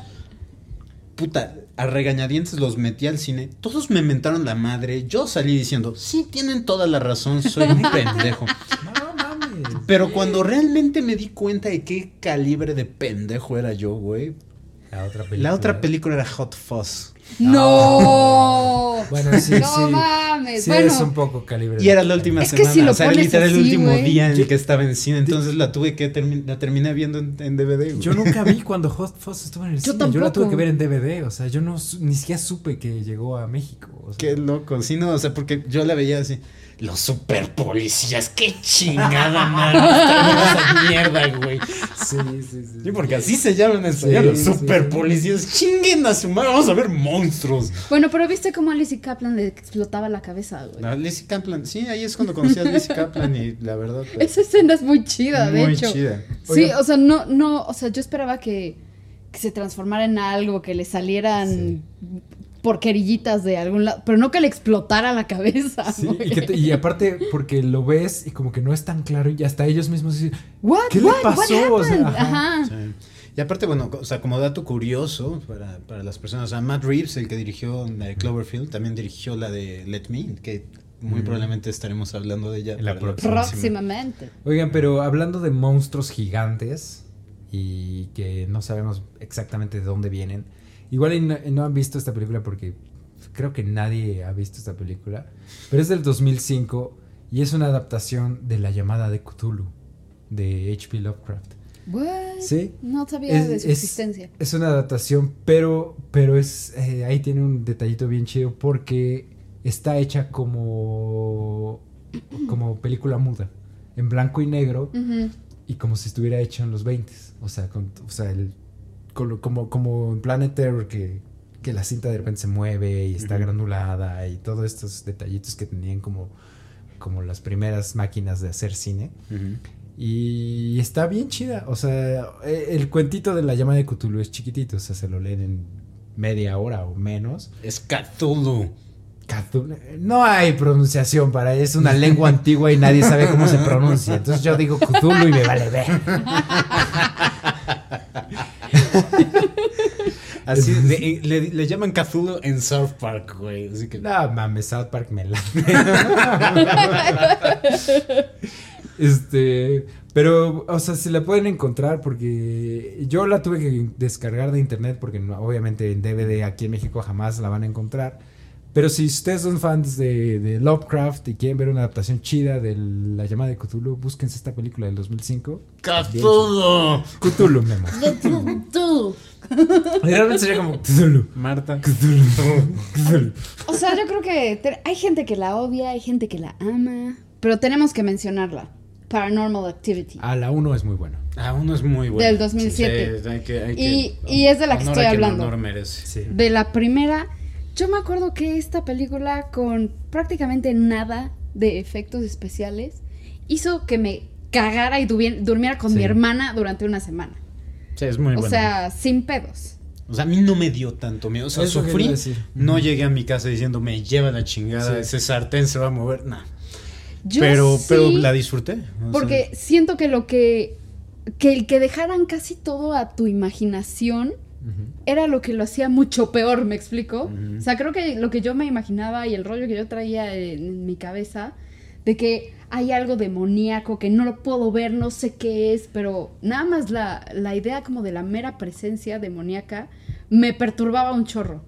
Puta, a regañadientes los metí al cine. Todos me mentaron la madre. Yo salí diciendo, sí, tienen toda la razón, soy un pendejo. No mames. Pero cuando realmente me di cuenta de qué calibre de pendejo era yo, güey. La otra película. La otra película era Hot Fuzz. ¡No! Bueno, sí, No sí. mames, Sí, bueno. es un poco calibre. Y era la última Es que semana. si lo o sea, era pones literal el último día en el que estaba en cine. Entonces la tuve que termi- la terminé viendo en, en DVD. Yo nunca vi cuando Hot Fuzz estuvo en el Yo cine. Yo la tuve que ver en DVD. O sea, yo no ni siquiera supe que llegó a México. o sea. Qué loco, sí, no, o sea, porque yo la veía así. Los super policías, qué chingada madre. esa (laughs) mierda, güey. Sí, sí, sí. Sí, porque así se llaman en español, los super sí. policías. Chinguen a su madre, vamos a ver monstruos. Bueno, pero viste cómo a Lizzie Kaplan le explotaba la cabeza, güey. La Lizzie Kaplan, sí, ahí es cuando conocí a Lizzie Kaplan y la verdad. pues, Esa escena es muy chida, de muy hecho. chida. Sí, o sea, no, no, o sea, yo esperaba que, que se transformara en algo, que le salieran porquerillitas de algún lado, pero no que le explotara la cabeza. Sí, y, que te- y aparte, porque lo ves y como que no es tan claro y hasta ellos mismos dicen, What? ¿Qué le What? What pasó? O sea, ajá. Ajá. Sí. Y aparte, bueno, o sea, como dato curioso para, para las personas, o sea, Matt Reeves, el que dirigió la de Cloverfield, también dirigió la de Let Me, que muy Mm. probablemente estaremos hablando de ella la próxima. Próximamente. Oigan, pero hablando de monstruos gigantes y que no sabemos exactamente de dónde vienen, igual no, no han visto esta película porque creo que nadie ha visto esta película, pero es del 2005 y es una adaptación de La llamada de Cthulhu de H.P. Lovecraft. What? Sí. No sabía Es- de su es- existencia. Es una adaptación, pero, pero es eh, ahí tiene un detallito bien chido porque está hecha como, como película muda, en blanco y negro y como si estuviera hecho en los 20 o sea, con- o sea el, como, como en Planet Terror que, que la cinta de repente se mueve y está Ujú. granulada y todos estos detallitos que tenían como, como las primeras máquinas de hacer cine. Ujú. Y está bien chida. O sea, eh, el cuentito de la llama de Cthulhu es chiquitito. O sea, se lo leen en media hora o menos. Es Cthulhu. Cthulhu- No hay pronunciación para es una lengua antigua y nadie sabe cómo se pronuncia. Entonces yo digo Cthulhu y me vale ver. (laughs) Así, (laughs) le, le llaman Cthulhu en South Park, güey. Así que. No mames, South Park me la. (laughs) este. Pero, o sea, si la pueden encontrar porque yo la tuve que descargar de internet porque no- obviamente en DVD aquí en México jamás la van a encontrar. Pero si ustedes son fans de, de Lovecraft y quieren ver una adaptación chida de La llamada de Cthulhu, búsquense esta película del 2005. ¡Cthulhu! Cthulhu, mi amor. Tú. Realmente sería como Cthulhu. Marta. Cthulhu. Cthulhu. O sea, yo creo que hay gente que la odia, hay gente que la ama, pero tenemos que mencionarla. Paranormal Activity. Ah, la 1 es muy buena. Ah, uno es muy bueno. Del 2007. Sí, hay que- hay Y- que- y es de la que estoy hablando. honor merece. Sí. De la primera, yo me acuerdo que esta película con prácticamente nada de efectos especiales hizo que me cagara y durmiera con Sí. mi hermana durante una semana. Sí, es muy o bueno. sea, sin pedos. O sea, a mí no me dio tanto miedo. O sea, Eso sufrí. No llegué a mi casa diciendo, me lleva la chingada, Sí. ese sartén se va a mover. Nah. Yo Pero, sí, pero la disfruté. o sea, Porque siento que lo que. que el que dejaran casi todo a tu imaginación Era lo que lo hacía mucho peor, ¿me explico? O sea, creo que lo que yo me imaginaba y el rollo que yo traía en, en mi cabeza de que hay algo demoníaco que no lo puedo ver, no sé qué es, pero nada más la, la idea como de la mera presencia demoníaca me perturbaba un chorro.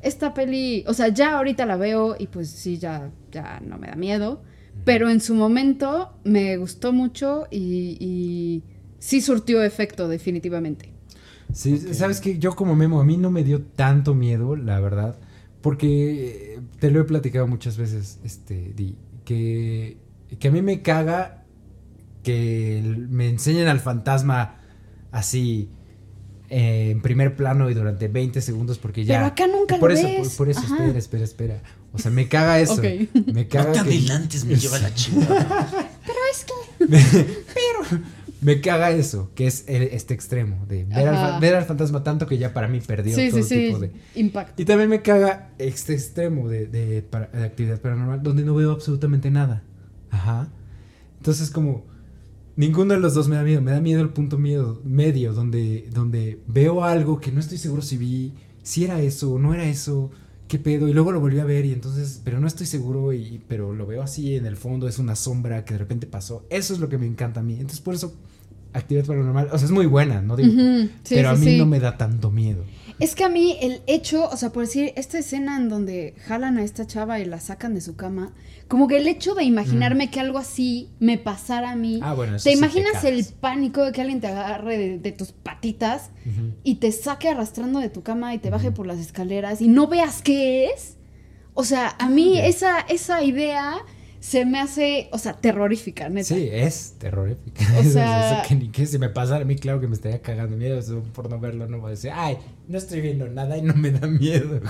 Esta peli, o sea, ya ahorita la veo y pues sí, ya, ya no me da miedo, pero en su momento me gustó mucho y, y sí surtió efecto definitivamente. Sí, sabes que yo como Memo, a mí no me dio tanto miedo, la verdad, porque eh, te lo he platicado muchas veces, este, Di, que, que a mí me caga que me enseñen al fantasma así eh, en primer plano y durante 20 segundos porque ya... Pero acá nunca por lo eso, ves. Por, por eso, Ajá. espera, espera, espera. O sea, me caga eso. Ok. Me No caga te que- adelantes, me lleva la (laughs) chingada. (laughs) (laughs) Me caga eso, que es el- este extremo de ver al, ver al fantasma tanto que ya para mí perdió Sí, todo sí, sí. tipo de... Impacto. Y también me caga este extremo de, de, para- de actividad paranormal donde no veo absolutamente nada. Ajá. Entonces como ninguno de los dos me da miedo. Me da miedo el punto miedo, medio donde, donde veo algo que no estoy seguro si vi, si era eso o no era eso. ¿Qué pedo? Y luego lo volví a ver y entonces, pero no estoy seguro, y, pero lo veo así en el fondo, es una sombra que de repente pasó. Eso es lo que me encanta a mí. Entonces por eso, actividad paranormal, o sea, es muy buena, no digo, sí, pero a mí sí. no me da tanto miedo. Es que a mí el hecho, o sea, por decir, esta escena en donde jalan a esta chava y la sacan de su cama, como que el hecho de imaginarme que algo así me pasara a mí. Ah, bueno, eso te sí te imaginas el pánico de que alguien te agarre de, de tus patitas y te saque arrastrando de tu cama y te baje por las escaleras y no veas qué es. O sea, a mí esa, esa idea se me hace, o sea, terrorífica, neta. Sí, es terrorífica. O (laughs) Eso- sea- eso que ni que si me pasara a mí, claro que me estaría cagando miedo. Eso por no verlo, no voy a decir, ay, no estoy viendo nada y no me da miedo.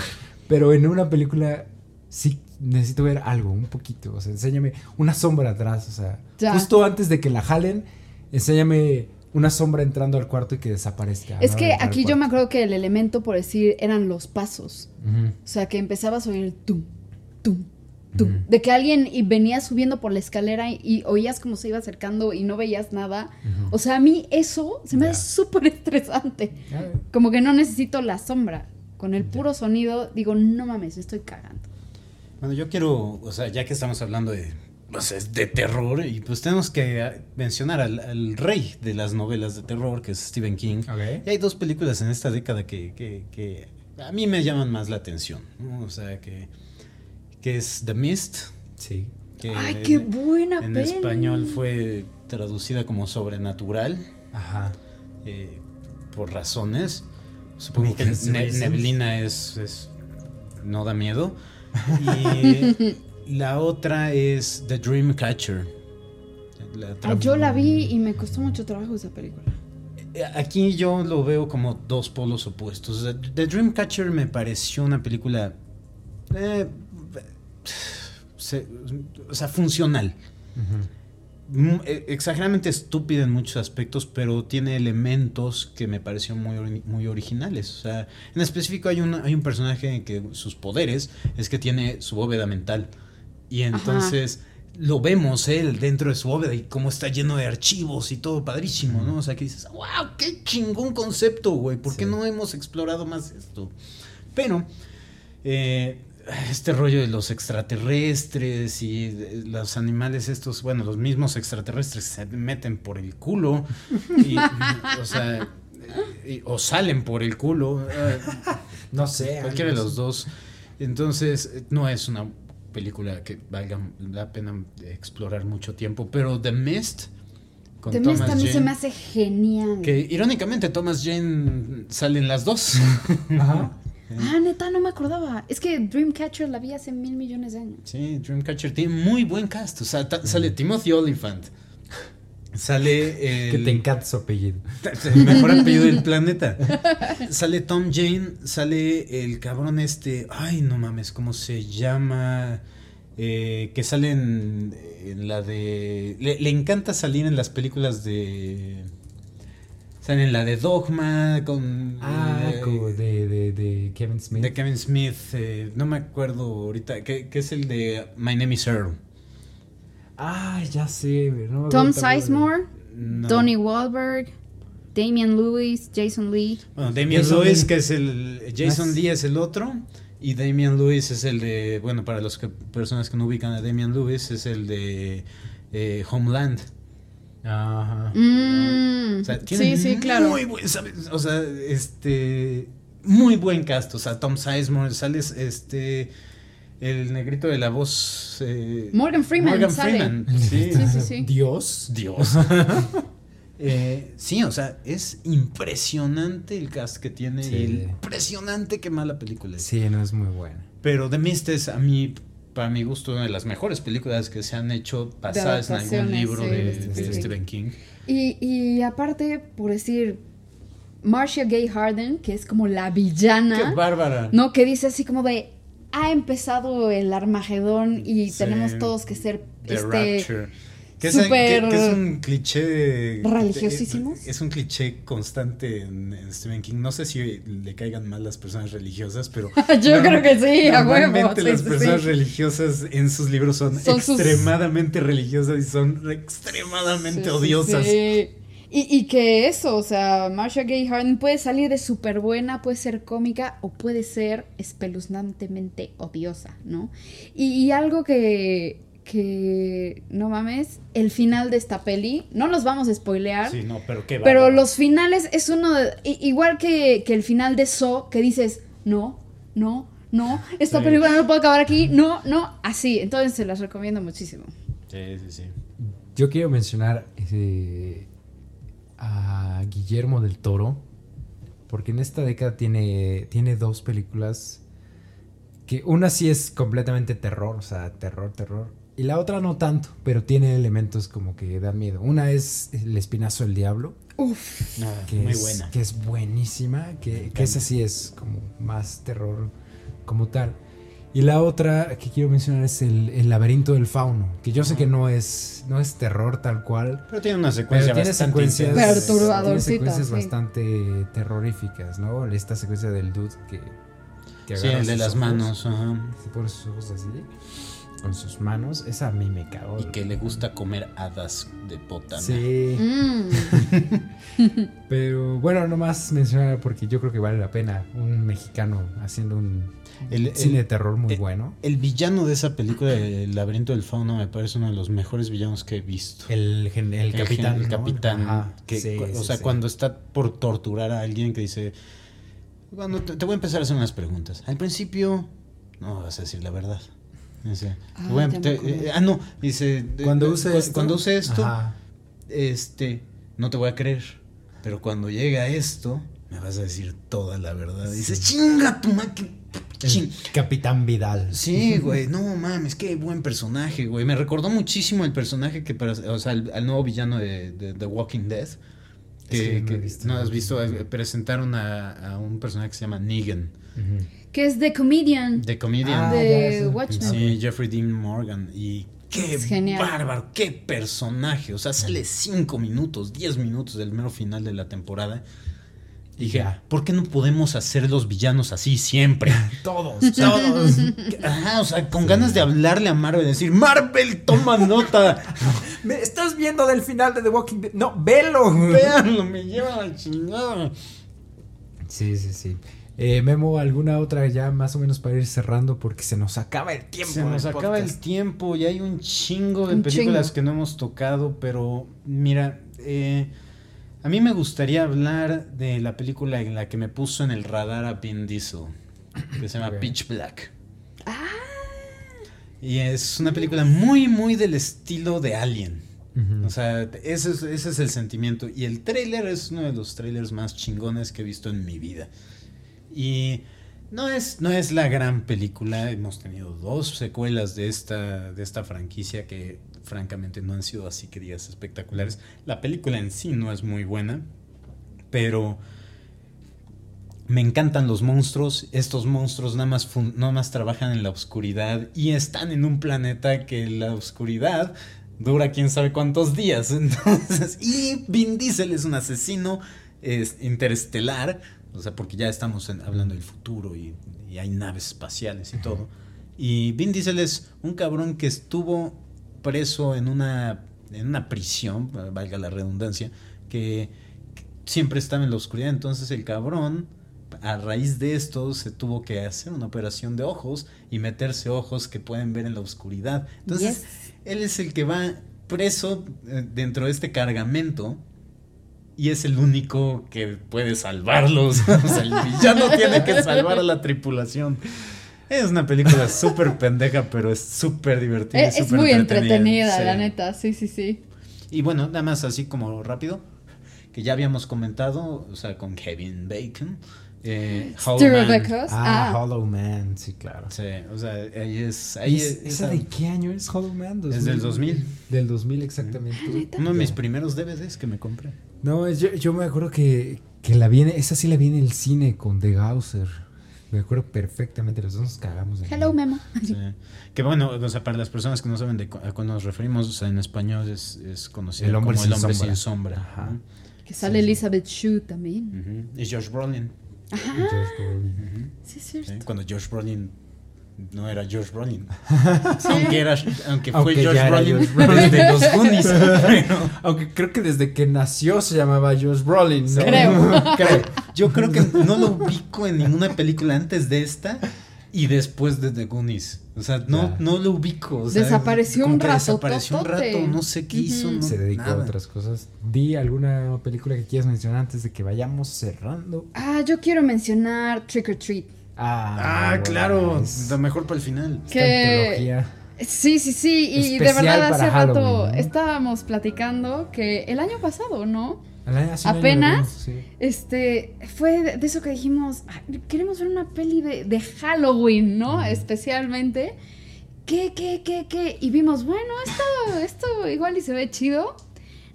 Pero en una película sí necesito ver algo, un poquito. O sea, enséñame una sombra atrás. O sea, Ya. justo antes de que la jalen, enséñame una sombra entrando al cuarto y que desaparezca. Es ¿no? que aquí yo me acuerdo que el elemento, por decir, eran los pasos. O sea, que empezabas a oír el tum, Ujú. De que alguien y venía subiendo por la escalera y, y oías cómo se iba acercando y no veías nada. O sea, a mí eso se me Ya. hace súper estresante. Como que no necesito la sombra. Con el puro sonido, digo, no mames, estoy cagando. Bueno, yo quiero, o sea, ya que estamos hablando de, sea, de terror, y pues tenemos que mencionar al, al rey de las novelas de terror, que es Stephen King. Y hay dos películas en esta década que, que- que a mí me llaman más la atención, ¿no? O sea, que, que es The Mist, Sí. que ¡Ay, qué buena en peli! español fue traducida como sobrenatural, Ajá. eh, por razones. Supongo que ne- neblina es, es- no da miedo. (laughs) Y la otra es The Dreamcatcher. La Ah, yo la vi y me costó mucho trabajo esa película. Eh, Aquí yo lo veo como dos polos opuestos. The Dreamcatcher me pareció una película. eh, se- o sea, funcional. Eh, Exageradamente estúpida en muchos aspectos, pero tiene elementos que me parecieron muy, muy originales. O sea, en específico hay, una, hay un personaje que sus poderes es que tiene su bóveda mental. Y entonces lo vemos él dentro de su bóveda y cómo está lleno de archivos y todo padrísimo, ¿no? O sea, que dices, wow, qué chingón concepto, güey. ¿Por qué Sí. no hemos explorado más esto? Pero eh, este rollo de los extraterrestres y de los animales estos, bueno, los mismos extraterrestres se meten por el culo y, o sea, y- o salen por el culo, eh, No sé. cualquiera de los dos. Entonces, no es una película que valga la pena explorar mucho tiempo, pero The Mist con The Mist a mí se me hace genial. que irónicamente Thomas Jane salen las dos. Ajá. Ah, neta, no me acordaba. Es que Dreamcatcher la vi hace mil millones de años. Sí, Dreamcatcher tiene muy buen cast. O sea, ta- sale Timothy Olyphant. Sale el, Que te encanta su apellido. (laughs) el mejor apellido del planeta. Sale Tom Jane, sale el cabrón este. Ay, no mames, ¿cómo se llama? Eh, que sale en, en la de. Le, le encanta salir en las películas de. Sale en la de Dogma, con. Ah, eh, como de, de, de Kevin Smith. de Kevin Smith, eh, no me acuerdo ahorita, que, que es el de My Name is Earl. Ah, ya sé. no me Tom. Sizemore, No. Donnie Wahlberg, Damian Lewis, Jason Lee. Bueno, Damian Jason Lewis, Lee. que es el. Jason Lee es el otro. Y Damian Lewis es el de. Bueno, para las personas que no ubican a Damian Lewis, es el de eh, Homeland. Ajá. Mm, O sea, tiene sí, sí, claro. Muy buen, ¿sabes? O sea, este. Muy buen cast. O sea, Tom Sizemore, sales este. El negrito de la voz. eh, Morgan Freeman Morgan sale. Freeman. (laughs) Sí. Sí, sí, sí. Dios. Dios. (laughs) Eh, sí, o sea, es impresionante el cast que tiene Sí. impresionante qué mala película es. Sí, no es muy buena. Pero The Mist es a mí, para mi gusto, una de las mejores películas que se han hecho basadas en algún libro sí, de, de de Stephen King. Y, y aparte, por decir, Marcia Gay Harden, que es como la villana. ¡Qué bárbara! No, que dice así como de ha empezado el Armagedón y Sí. tenemos todos que ser The este Rapture. Que es, súper que- que es un cliché. religiosísimos. Es un cliché constante en, en Stephen King. No sé si le caigan mal las personas religiosas, pero. (laughs) Yo creo que sí, a huevo, Normalmente sí, las sí, personas sí. religiosas en sus libros son, Son sus- extremadamente religiosas y son extremadamente odiosas. sí. Y, y que eso, o sea, Marcia Gay Harden puede salir de súper buena, puede ser cómica o puede ser espeluznantemente odiosa, ¿no? Y, y algo que, que, no mames, el final de esta peli, no los vamos a spoilear, Sí, no, pero qué pero bárbaro. los finales es uno, de- igual que, que el final de So, que dices, no, no, no, esta Sí. película no puede acabar aquí, no, no, así, entonces se las recomiendo muchísimo. Sí, sí, sí. Yo quiero mencionar eh, a Guillermo del Toro, porque en esta década tiene, tiene dos películas que una sí es completamente terror, o sea, terror, terror, y la otra no tanto, pero tiene elementos como que dan miedo. Una es El Espinazo del Diablo, Uf, No, que, muy es, buena. que es buenísima, que, que esa sí es como más terror como tal. Y la otra que quiero mencionar es el, el laberinto del fauno, que yo sé que no es, no es terror tal cual, Pero tiene una pero secuencia tiene bastante secuencias, tiene secuencias sí. bastante terroríficas, ¿no? Esta secuencia del dude que, que Sí, agarra el de las ojos, manos. ajá. Se pone sus ojos así, con sus manos, esa a mí me cagó. Y que le gusta comer hadas de botana. Sí, mm. (laughs) pero bueno, nomás mencionar porque yo creo que vale la pena un mexicano haciendo un El- cine el- de terror muy el- bueno. El villano de esa película, El laberinto del fauno, me parece uno de los mejores villanos que he visto. El, gen- el capitán. el ¿no? capitán. Ajá, que, sí, o sí, sea, sí. cuando está por torturar a alguien que dice, bueno, te, te voy a empezar a hacer unas preguntas. Al principio, no vas a decir la verdad. Dice, Ah, te- acordé. eh, ah, no, dice, Cuando use cu- esto. cuando use esto, Ajá. este, no te voy a creer. Pero cuando llega esto, me vas a decir toda la verdad. Dices, chinga tu ma- que- El chin- Capitán Vidal. Sí, güey, no mames, qué buen personaje, güey. Me recordó muchísimo el personaje que, para- o sea, al, al nuevo villano de, de The Walking Dead. Que, Es que no he que- visto no has visto. Eh, presentaron a, a un personaje que se llama Negan, Ujú. Que es The Comedian The Comedian. Ah, de. Watchmen. Sí, Jeffrey Dean Morgan. Y qué Es genial. bárbaro, qué personaje. O sea, sale 5 minutos, 10 minutos del mero final de la temporada. Y dije. ¿por qué no podemos hacer los villanos así siempre? (laughs) Todos, todos. Ajá, o sea, con ganas de hablarle a Marvel y decir, Marvel, toma nota. ¿Me estás viendo del final de The Walking Dead? No, velo. Véanlo, me lleva la chingada. Sí, sí, sí. Eh, Memo, ¿alguna otra ya más o menos para ir cerrando? Porque se nos acaba el tiempo. Se nos acaba el tiempo y hay un chingo de Un películas chingo. que no hemos tocado, pero mira, eh, a mí me gustaría hablar de la película en la que me puso en el radar a Vin Diesel, que se llama. Pitch Black. Ah, Y es una película muy, muy del estilo de Alien. O sea, ese es, ese es el sentimiento. Y el tráiler es uno de los trailers más chingones que he visto en mi vida. Y no es, no es la gran película. Hemos tenido dos secuelas de esta, de esta franquicia que francamente no han sido así que digas espectaculares. La película en sí no es muy buena. Pero me encantan los monstruos. Estos monstruos nada más, nada más trabajan en la oscuridad y están en un planeta que la oscuridad dura quién sabe cuántos días. (laughs) Entonces, y Vin Diesel es un asesino es, interestelar. O sea, porque ya estamos en- hablando del futuro y, y hay naves espaciales y todo. Y Vin Diesel es un cabrón que estuvo preso en una, en una prisión, valga la redundancia, que que siempre estaba en la oscuridad. Entonces el cabrón, a raíz de esto, se tuvo que hacer una operación de ojos y meterse ojos que pueden ver en la oscuridad. Entonces, Yes. él es el que va preso eh, dentro de este cargamento. Y es el único que puede salvarlos. (laughs) o sea, el villano tiene que salvar a la tripulación. Es una película súper pendeja, pero es súper divertida. es, muy entretenida, sí. la neta, sí, sí, sí. Y bueno, nada más así como rápido, que ya habíamos comentado, o sea, con Kevin Bacon. Eh, Hollow Man. Ah, Ah, Hollow Man, sí, claro. Sí, o sea, ahí es. Ahí ¿Es- es- ¿Esa de qué año es Hollow Man? Es del 2000. Del 2000, exactamente. uno de mis primeros DVDs que me compré. No, yo, yo me acuerdo que, Que la viene, esa sí la viene el cine con The Gausser. Me acuerdo perfectamente, los dos nos cagamos. de Hello. Memo. (laughs) Sí. Que bueno, o sea, para las personas que no saben de cu- a cuál nos referimos, o sea, en español es, es conocido El hombre como el hombre sombra. sin sombra. Ajá. ¿no? Que sale Elizabeth Shue también. Ujú. Y Josh Brolin. George Brolin. Ujú. Sí, es Sí, cierto. Cuando Josh Brolin no era Josh Brolin. (laughs) aunque, era, aunque fue Aunque era Brolin, Josh Brolin. desde los Goonies. (laughs) Pero Aunque creo que desde que nació se llamaba Josh Brolin, ¿no? Creo. (laughs) creo, yo creo que no lo ubico en ninguna película antes de esta y después de The Goonies. O sea, no, no lo ubico. o sea, Desapareció un rato, Desapareció un rato, no sé qué hizo. No- Se dedicó nada. a otras cosas. Di alguna película que quieras mencionar antes de que vayamos cerrando. Ah, yo quiero mencionar Trick or Treat. Ah, bueno, claro, es- lo mejor para el final. que- antología. Sí, sí, sí. Y de verdad hace rato estábamos platicando que el año pasado, ¿no? Año- hace un año Apenas. lo vimos, sí. Este, fue de eso que dijimos, "Ay, queremos ver una peli de, de Halloween, ¿no? Especialmente. ¿Qué, qué, qué, qué? Y vimos, bueno, esto, esto igual y se ve chido.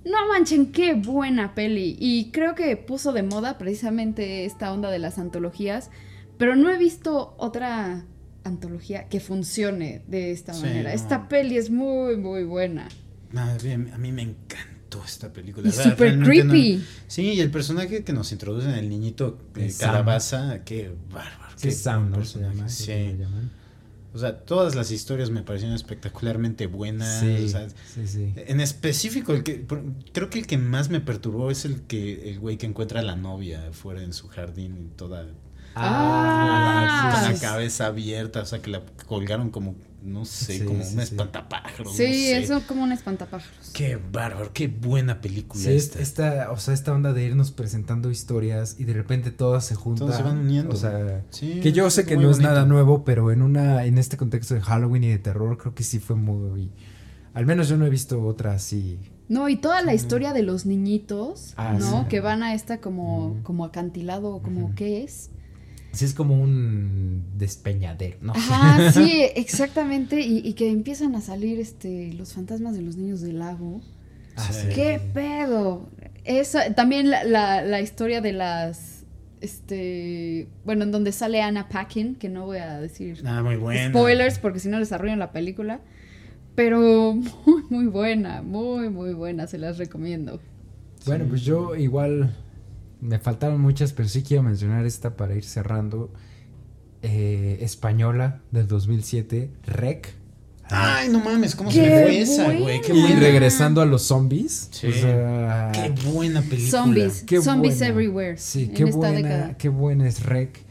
No manchen, qué buena peli. Y creo que puso de moda precisamente esta onda de las antologías. Pero no he visto otra antología que funcione de esta Sí, manera. no. Esta peli es muy, muy buena. Bien, a mí me encantó esta película. Y súper no- creepy. Sí, y el personaje que nos introducen, el niñito eh, Sam. calabaza, qué bárbaro. Sí, qué Sam, ¿no? Se llama. Sí. O sea, todas las historias me parecieron espectacularmente buenas. Sí, o sea, sí, sí. en específico, el que por- creo que el que más me perturbó es el que el güey que encuentra a la novia fuera en su jardín y toda Ah, con la sí. cabeza abierta, o sea, que la colgaron como no sé, Sí, como sí, un sí. espantapájaro. Sí, no sé. eso como un espantapájaros. Qué bárbaro, qué buena película esta. esta, o sea, esta onda de irnos presentando historias y de repente todas se juntan. Todas se van uniendo. O sea, Sí, que yo sé que no es nada nuevo, pero en una, en este contexto de Halloween y de terror, creo que sí fue muy. Al menos yo no he visto otra así. No, y toda la historia de los niñitos, Ah, ¿no? sí. Que van a esta como, como acantilado, como Ujú. ¿qué es? Sí, es como un despeñadero, ¿no? Ajá, (laughs) sí, exactamente. Y, y que empiezan a salir este los fantasmas de los niños del lago. Ah, Sí. ¡Qué pedo! Esa, también la, la, la historia de las. Este. Bueno, en donde sale Anna Paquin, que no voy a decir Ah, muy buena. spoilers porque si no les arruinan la película. Pero muy, muy buena, muy, muy buena, se las recomiendo. Bueno, pues yo igual me faltaron muchas, pero sí quiero mencionar esta para ir cerrando. Eh, española del 2007, Rec. Ay, no mames, ¿cómo ¡Qué se me fue esa, güey? Qué Y buena! regresando a los zombies. Sí. o sea, Qué buena película. Zombies, Qué zombies buena. everywhere. Sí, en qué esta buena, década. qué buena es Rec.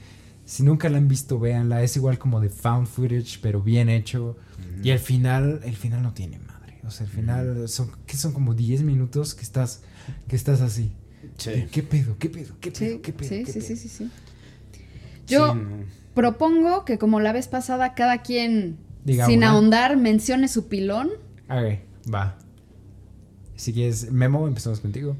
Si nunca la han visto, véanla. Es igual como de found footage, pero bien hecho. Y el final, el final no tiene madre. O sea, el final son, que son como 10 minutos que estás, que estás así. Sí. ¿Qué pedo? ¿Qué pedo? ¿Qué pedo? Sí, ¿Qué pedo? sí, ¿Qué sí, pedo? sí, sí, sí. Yo Sí, no. propongo que como la vez pasada cada quien, Diga sin una. ahondar, mencione su pilón. Ok, va. Si quieres, Memo, empezamos contigo.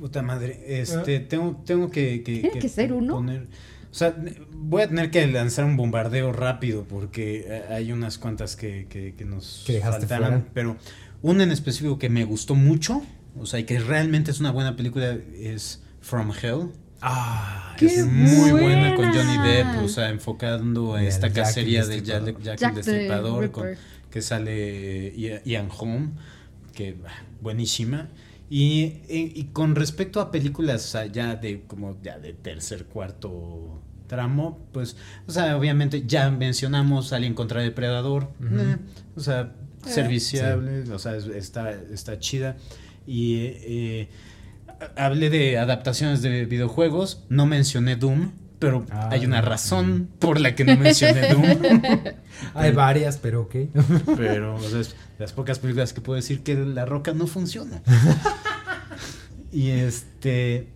Puta madre, este, tengo, tengo que, que, ¿Tiene que ser uno? poner- o sea, voy a tener que lanzar un bombardeo rápido porque eh, hay unas cuantas que, que, que nos Que faltaron, fuera. pero una en específico que me gustó mucho, o sea, y que realmente es una buena película es From Hell. Ah, ¡Qué es muy buena con! Johnny Depp, o sea, enfocando esta Jack cacería del Jack. Jack el Destripador, con- que sale Ia- Ian Holm, que ah, buenísima. Y, y- y con respecto a películas o sea, ya de como ya de tercer, cuarto tramo, pues, o sea, obviamente ya mencionamos Alien contra Depredador, eh, o sea, Eh, serviciable, o sea, es- está, está chida. Y eh, ha- hablé de adaptaciones de videojuegos, no mencioné Doom, pero Ah, hay una razón por la que no mencioné Doom. (laughs) hay varias, pero ok. (laughs) Pero o sea, es de las pocas películas que puedo decir que La Roca no funciona. (laughs) y este.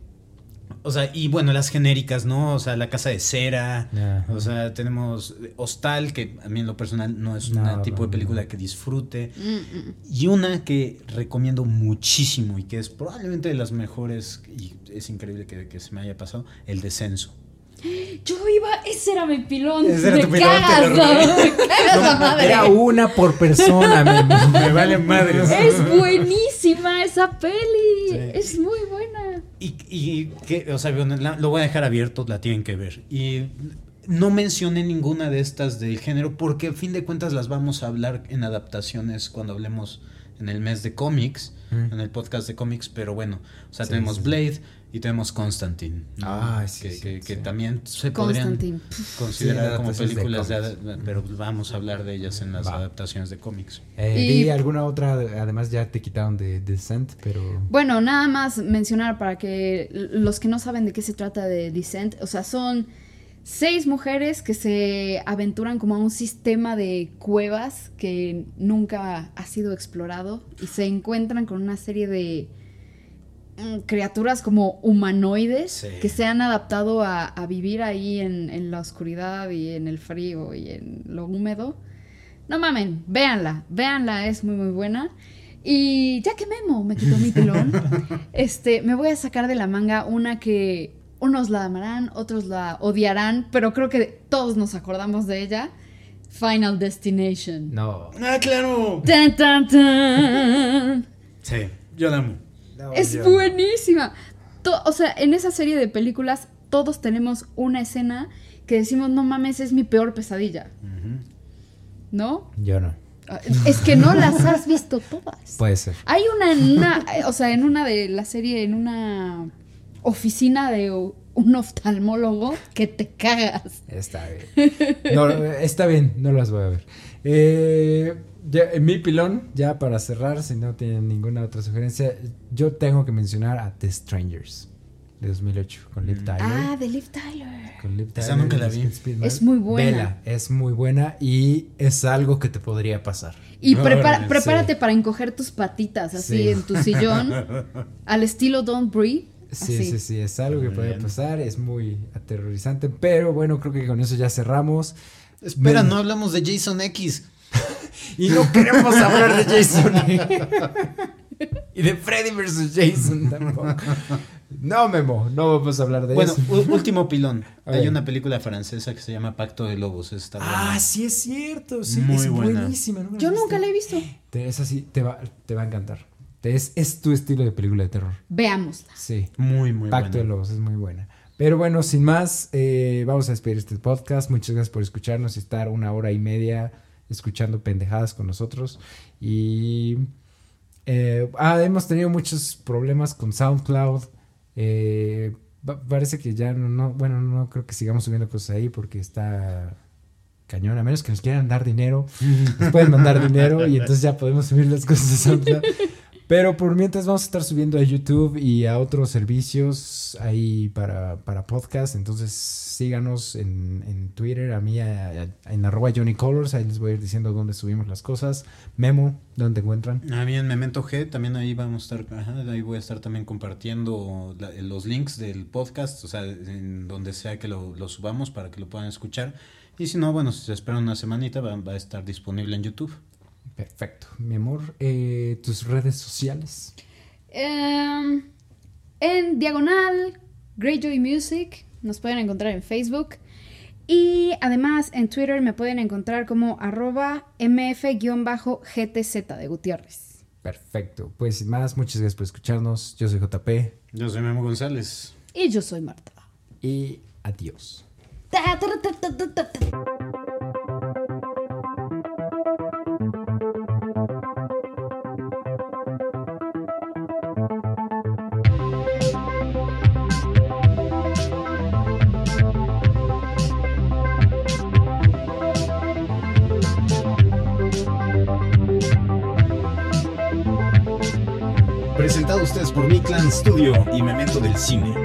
O sea, y bueno, las genéricas, ¿no? O sea, La Casa de Cera. O sea, tenemos Hostal, que a mí en lo personal no es un No, tipo no, de película no. que disfrute. Mm, mm. Y una que recomiendo muchísimo y que es probablemente de las mejores, y es increíble que, que se me haya pasado, El Descenso. (gasps) Yo iba, ese era mi pilón. Ese era me tu pilón, te cagas, lo ¿no? (laughs) Me cagas madre. Era una por persona, Memo. Me vale (laughs) madres. Es buenísima esa peli. Sí. Es muy buena. Y, y que, o sea, lo voy a dejar abierto, la tienen que ver. Y no mencioné ninguna de estas del género porque a fin de cuentas las vamos a hablar en adaptaciones cuando hablemos en el mes de cómics, Mm. en el podcast de cómics, pero bueno, o sea, Sí, tenemos sí. Blade y tenemos Constantine, ¿no? Ah, sí, que, sí, que- que sí. también se podrían considerar Sí, como de películas, de ada- pero vamos a hablar de ellas en las Va. adaptaciones de cómics. Eh, Y- di alguna otra, además ya te quitaron de Descent, pero... Bueno, nada más mencionar para que los que no saben de qué se trata de Descent, o sea, son seis mujeres que se aventuran como a un sistema de cuevas que nunca ha sido explorado y se encuentran con una serie de criaturas como humanoides Sí. que se han adaptado a, a vivir ahí en, en la oscuridad y en el frío y en lo húmedo. No mamen, véanla, véanla, es muy muy buena. Y ya que Memo me quitó mi pilón, (laughs) este, me voy a sacar de la manga una que unos la amarán, otros la odiarán, pero creo que todos nos acordamos de ella. Final Destination. No. ¡Ah, claro! Tan, tan, tan. Sí, yo la amo. Es buenísima. To- o sea, en esa serie de películas todos tenemos una escena que decimos, no mames, es mi peor pesadilla. ¿No? Yo no. Ah, Es que no las has visto todas. (laughs) Puede ser. Hay una en una, o sea, en una de la serie, en una oficina de un oftalmólogo que te cagas. Está bien. No, está bien, no las voy a ver. Eh, ya, en mi pilón, ya para cerrar, si no tienen ninguna otra sugerencia, yo tengo que mencionar a The Strangers de 2008 con Liv Tyler. Ah, de Liv Tyler. Con Liv Esa Tyler nunca y la vi. Es muy buena. Vela, es muy buena y es algo que te podría pasar. Y sí. prepárate para encoger tus patitas así Sí. en tu sillón, (laughs) al estilo Don't Breathe. Sí, así. sí, sí, es algo que bien. pasar, es muy aterrorizante, pero bueno, creo que con eso ya cerramos. Espera, no hablamos de Jason X. (laughs) Y no queremos hablar de Jason. y de Freddy vs. Jason tampoco. No, Memo, no vamos a hablar de Bueno, eso. u- último pilón. Hay una película francesa que se llama Pacto de Lobos. Está Ah, buena. sí es cierto, sí, Muy es buena. buenísima. ¿no Yo nunca la he visto. Te, es así, te va, te va a encantar. Es, es tu estilo de película de terror. Veámosla. Sí. Muy, muy Pacto de buena. Lobos es muy buena. Pero bueno, sin más, eh, vamos a despedir este podcast. Muchas gracias por escucharnos y estar una hora y media escuchando pendejadas con nosotros. Y eh, ah, hemos tenido muchos problemas con SoundCloud. Eh, pa- parece que ya no, no- bueno, no creo que sigamos subiendo cosas ahí porque está cañón. A menos que nos quieran dar dinero, (laughs) nos pueden mandar dinero y entonces ya podemos subir las cosas a (laughs) SoundCloud. Pero por mientras vamos a estar subiendo a YouTube y a otros servicios ahí para, para podcast. Entonces síganos en, en Twitter, a mí a- en arroba Johnny Colors. Ahí les voy a ir diciendo dónde subimos las cosas. Memo, ¿dónde te encuentran? A mí en Memento G también ahí vamos a estar, ajá, ahí voy a estar también compartiendo los links del podcast, o sea, en donde sea que lo, lo subamos para que lo puedan escuchar. Y si no, bueno, si se espera una semanita va, va a estar disponible en YouTube. Perfecto. Mi amor, eh, tus redes sociales. Em, en diagonal, Greyjoy Music, nos pueden encontrar en Facebook. Y además en Twitter me pueden encontrar como arroba mf-gtz de Gutiérrez. Perfecto. Pues sin más, muchas gracias por escucharnos. Yo soy JP Yo soy Memo González. Y yo soy Marta. y adiós. Por Mi Clan Studio y Memento del Cine.